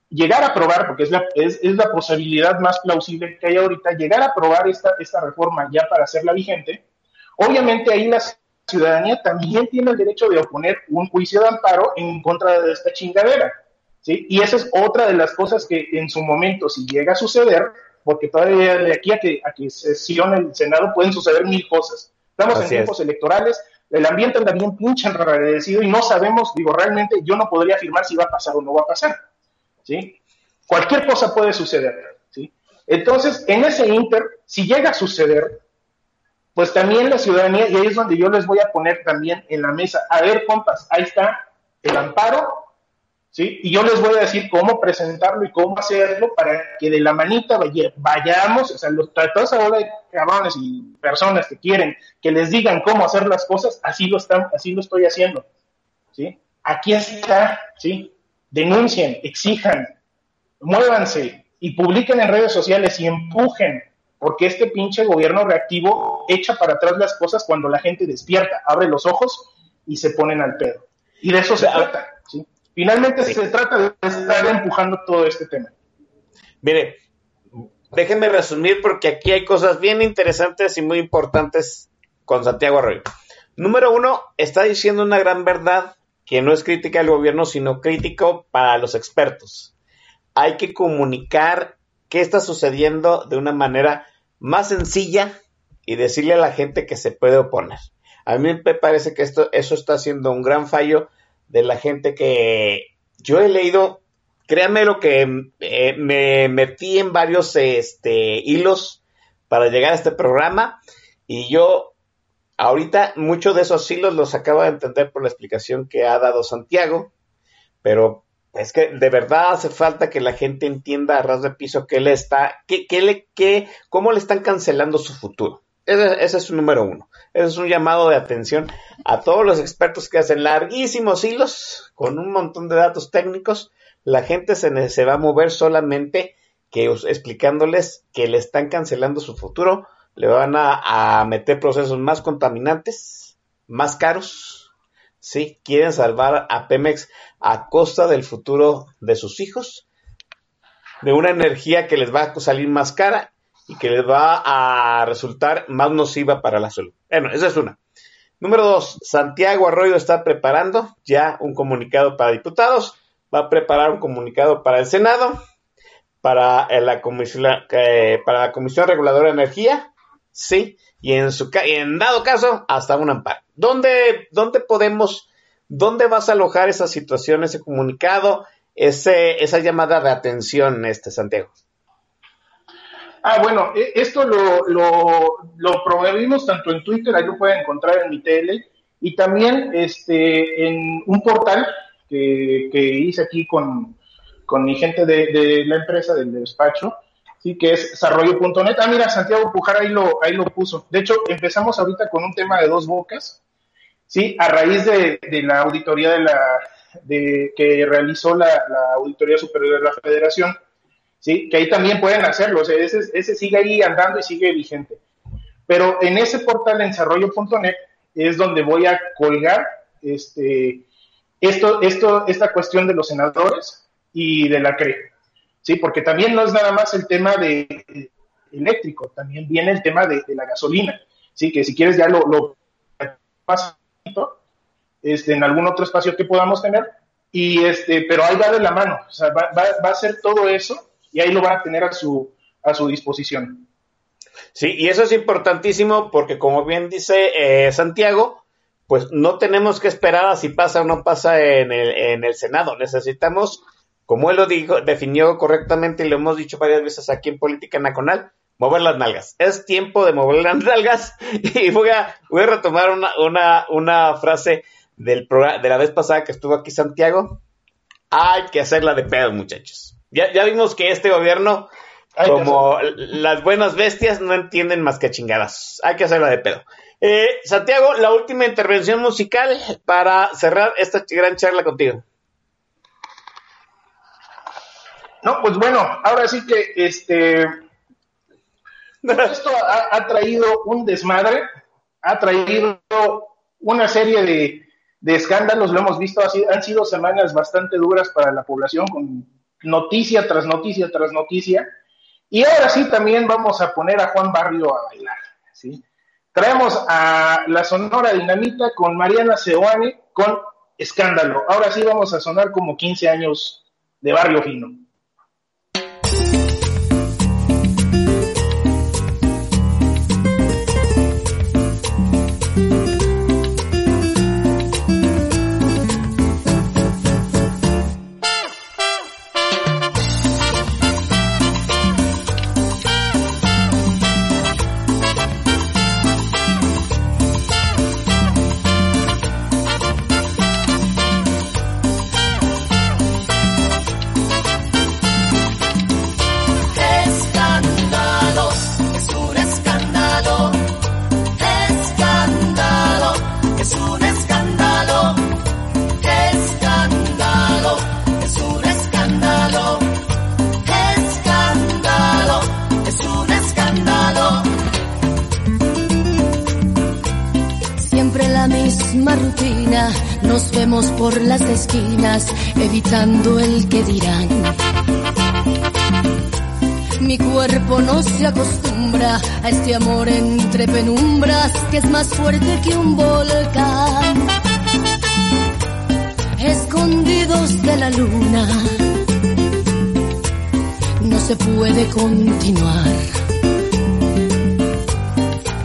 llegara a aprobar, porque es la, es, es la posibilidad más plausible que hay ahorita, llegar a aprobar esta, esta reforma ya para hacerla vigente, obviamente ahí la ciudadanía también tiene el derecho de oponer un juicio de amparo en contra de esta chingadera. ¿Sí? Y esa es otra de las cosas que en su momento, si llega a suceder, porque todavía de aquí a que, a que sesione el Senado pueden suceder mil cosas. Estamos Así en tiempos es. electorales, el ambiente anda bien pinche enrarecido y no sabemos, digo, realmente yo no podría afirmar si va a pasar o no va a pasar. ¿sí? Cualquier cosa puede suceder. ¿sí? Entonces, en ese inter, si llega a suceder, pues también la ciudadanía, y ahí es donde yo les voy a poner también en la mesa, a ver, compas, ahí está el amparo, ¿sí? Y yo les voy a decir cómo presentarlo y cómo hacerlo para que de la manita vaya, vayamos, o sea, los, toda esa bola de cabrones y personas que quieren que les digan cómo hacer las cosas, así lo están, así lo estoy haciendo, ¿sí? Aquí está, ¿sí? Denuncien, exijan, muévanse y publiquen en redes sociales y empujen, porque este pinche gobierno reactivo echa para atrás las cosas cuando la gente despierta, abre los ojos y se ponen al pedo. Y de eso se trata, ¿sí? Finalmente sí. se trata de estar empujando todo este tema. Mire, déjenme resumir porque aquí hay cosas bien interesantes y muy importantes con Santiago Arroyo. Número uno, está diciendo una gran verdad que no es crítica al gobierno, sino crítico para los expertos. Hay que comunicar qué está sucediendo de una manera más sencilla y decirle a la gente que se puede oponer. A mí me parece que esto, eso está siendo un gran fallo de la gente que yo he leído, créanme lo que eh, me metí en varios este, hilos para llegar a este programa y yo Ahorita muchos de esos hilos los acabo de entender por la explicación que ha dado Santiago, pero es que de verdad hace falta que la gente entienda a ras de piso que le está, que, que le, que, cómo le están cancelando su futuro. Ese, es su número uno. Ese es un llamado de atención a todos los expertos que hacen larguísimos hilos con un montón de datos técnicos. La gente se, va a mover solamente que explicándoles que le están cancelando su futuro, le van a, a meter procesos más contaminantes, más caros. Sí, quieren salvar a Pemex a costa del futuro de sus hijos, de una energía que les va a salir más cara y que les va a resultar más nociva para la salud. Bueno, esa es una. Número dos, Santiago Arroyo está preparando ya un comunicado para diputados, va a preparar un comunicado para el Senado, para eh, la comisión, eh, para la Comisión Reguladora de Energía, sí, y en su en dado caso, hasta un amparo. ¿Dónde, dónde podemos, dónde vas a alojar esa situación, ese comunicado, ese, esa llamada de atención, este Santiago? Ah, bueno, e- esto lo, lo, lo promovimos tanto en Twitter, ahí lo pueden encontrar en mi tele, y también este, en un portal que, que hice aquí con, con mi gente de, de la empresa, del despacho, sí, que es desarrollo.net. Ah, mira, Santiago Pujar ahí lo, ahí lo puso. De hecho, empezamos ahorita con un tema de dos bocas, sí, a raíz de, de la auditoría de la, de, que realizó la, la Auditoría Superior de la Federación. ¿Sí? Que ahí también pueden hacerlo, o sea, ese, ese sigue ahí andando y sigue vigente. Pero en ese portal, en desarrollo.net, es donde voy a colgar este, esto, esto, esta cuestión de los senadores y de la CRE, ¿sí? Porque también no es nada más el tema de de eléctrico, también viene el tema de, de la gasolina, ¿sí? Que si quieres ya lo, lo este, en algún otro espacio que podamos tener, y este, pero ahí va de la mano, va, va, va a ser todo eso y ahí lo van a tener a su, a su disposición. Sí, y eso es importantísimo porque como bien dice eh, Santiago, pues no tenemos que esperar a si pasa o no pasa en el, en el Senado. Necesitamos, como él lo dijo, definió correctamente y lo hemos dicho varias veces aquí en Política Nacional, mover las nalgas. Es tiempo de mover las nalgas y voy a, voy a retomar una, una, una frase del programa, de la vez pasada que estuvo aquí Santiago. Hay que hacerla de pedo, muchachos. Ya, ya vimos que este gobierno como las buenas bestias no entienden más que chingadas. Hay que hacerla de pedo. Eh, Santiago, la última intervención musical para cerrar esta gran charla contigo. No, pues bueno, ahora sí que este esto ha, ha traído un desmadre, ha traído una serie de, de escándalos, lo hemos visto, así, han sido semanas bastante duras para la población, con noticia tras noticia tras noticia. Y ahora sí también vamos a poner a Juan Barrio a bailar. ¿sí? Traemos a la Sonora Dinamita con Mariana Seoane con Escándalo. Ahora sí vamos a sonar como 15 años de Barrio Fino. A este amor entre penumbras que es más fuerte que un volcán. Escondidos de la luna, no se puede continuar.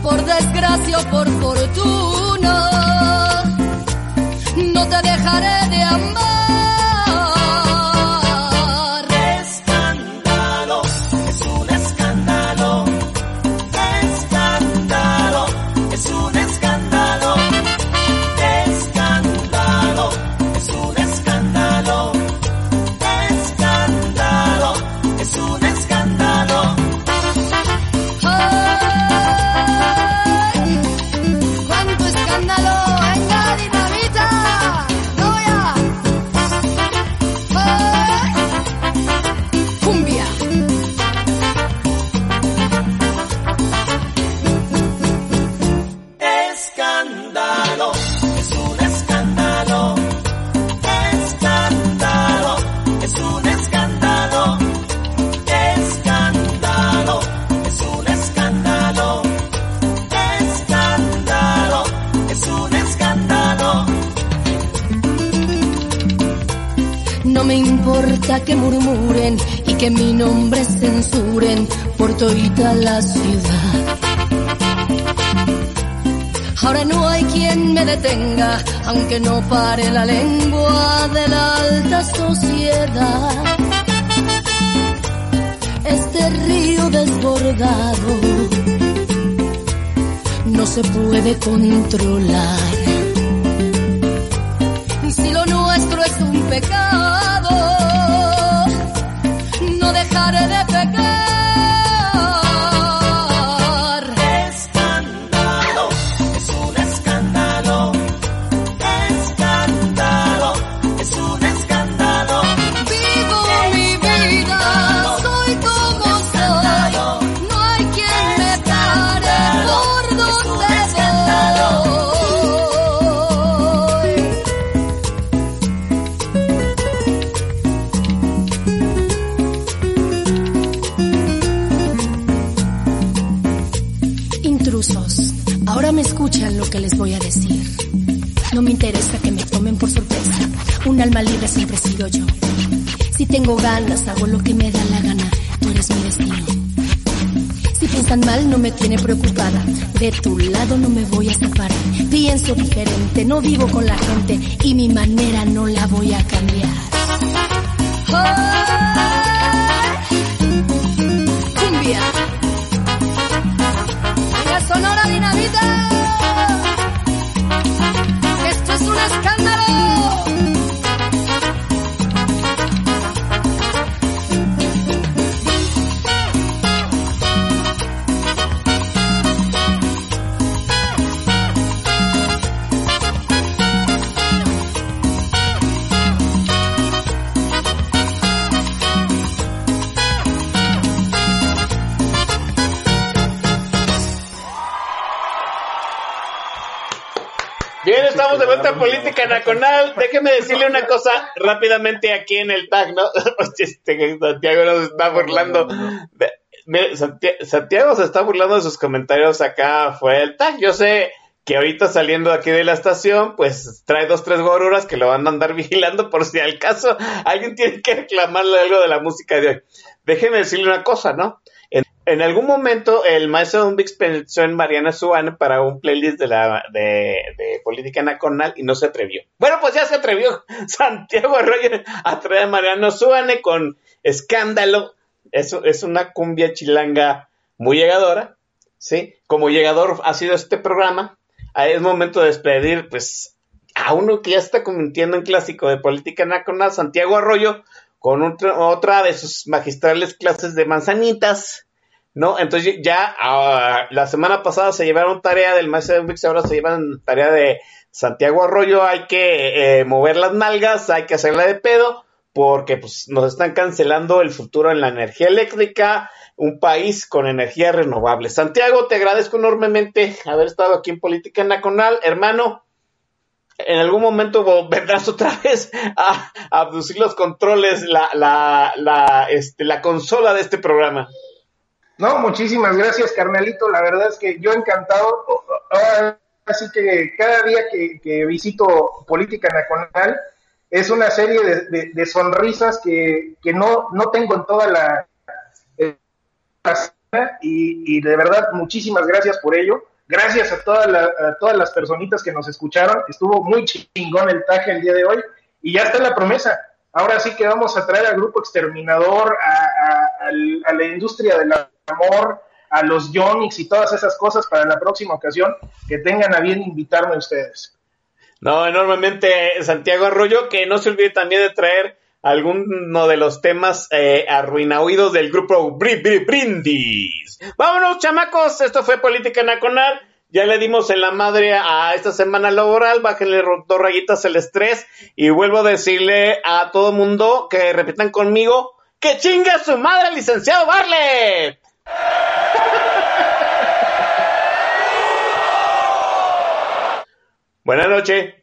Por desgracia o por fortuna, no te dejaré de amar. Aunque no pare la lengua de la alta sociedad. Este río desbordado no se puede controlar. Si lo nuestro es un pecado, hago lo que me da la gana. Tú eres mi destino. Si piensan mal, no me tiene preocupada. De tu lado no me voy a separar. Pienso diferente, no vivo con la gente y mi manera no la voy a cambiar. ¡Ay! Bien, estamos de vuelta en Política Nacional. Déjeme decirle una cosa rápidamente aquí en el tag, ¿no? Este, Santiago nos está burlando. de- mire, Santiago se está burlando de sus comentarios acá fue el tag. Yo sé que ahorita saliendo aquí de la estación, pues trae dos, tres goruras que lo van a andar vigilando por si al caso alguien tiene que reclamarle algo de la música de hoy. Déjeme decirle una cosa, ¿no? En, algún momento el maestro Dumbix pensó en Mariana Suárez para un playlist de la de, política nacional y no se atrevió. Bueno, pues ya se atrevió Santiago Arroyo a traer a Mariano Suárez con escándalo. Eso es una cumbia chilanga muy llegadora, ¿sí? Como llegador ha sido este programa. Ahí es momento de despedir, pues, a uno que ya está convirtiendo en clásico de política nacional, Santiago Arroyo, con otra de sus magistrales clases de manzanitas, ¿no? Entonces ya ah, la semana pasada se llevaron tarea del maestro de Wix, ahora se llevan tarea de Santiago Arroyo, hay que eh, mover las nalgas, hay que hacerla de pedo, porque pues nos están cancelando el futuro en la energía eléctrica, un país con energía renovable. Santiago, te agradezco enormemente haber estado aquí en Política Nacional, hermano en algún momento vendrás otra vez a, a abducir los controles, la, la, la, este, la consola de este programa. No, muchísimas gracias, carnalito. La verdad es que yo encantado. Ahora, Así que cada día que, que visito Política Nacional es una serie de, de- de sonrisas que, que no, no tengo en toda la, eh, la y, y de verdad muchísimas gracias por ello. Gracias a, toda la- a todas las personitas que nos escucharon. Estuvo muy chingón el taje el día de hoy y ya está la promesa. Ahora sí que vamos a traer al grupo exterminador, a, a- a la industria del amor, a los Yonix y todas esas cosas para la próxima ocasión que tengan a bien invitarme ustedes. No, enormemente Santiago Arroyo, que no se olvide también de traer alguno de los temas eh, del grupo Bri- Bri- Brindis. Vámonos, chamacos, esto fue Política Nacional. Ya le dimos en la madre a esta semana laboral, bájenle dos rayitas el estrés y vuelvo a decirle a todo mundo que repitan conmigo que chingue a su madre, licenciado Barlet. Buenas noches.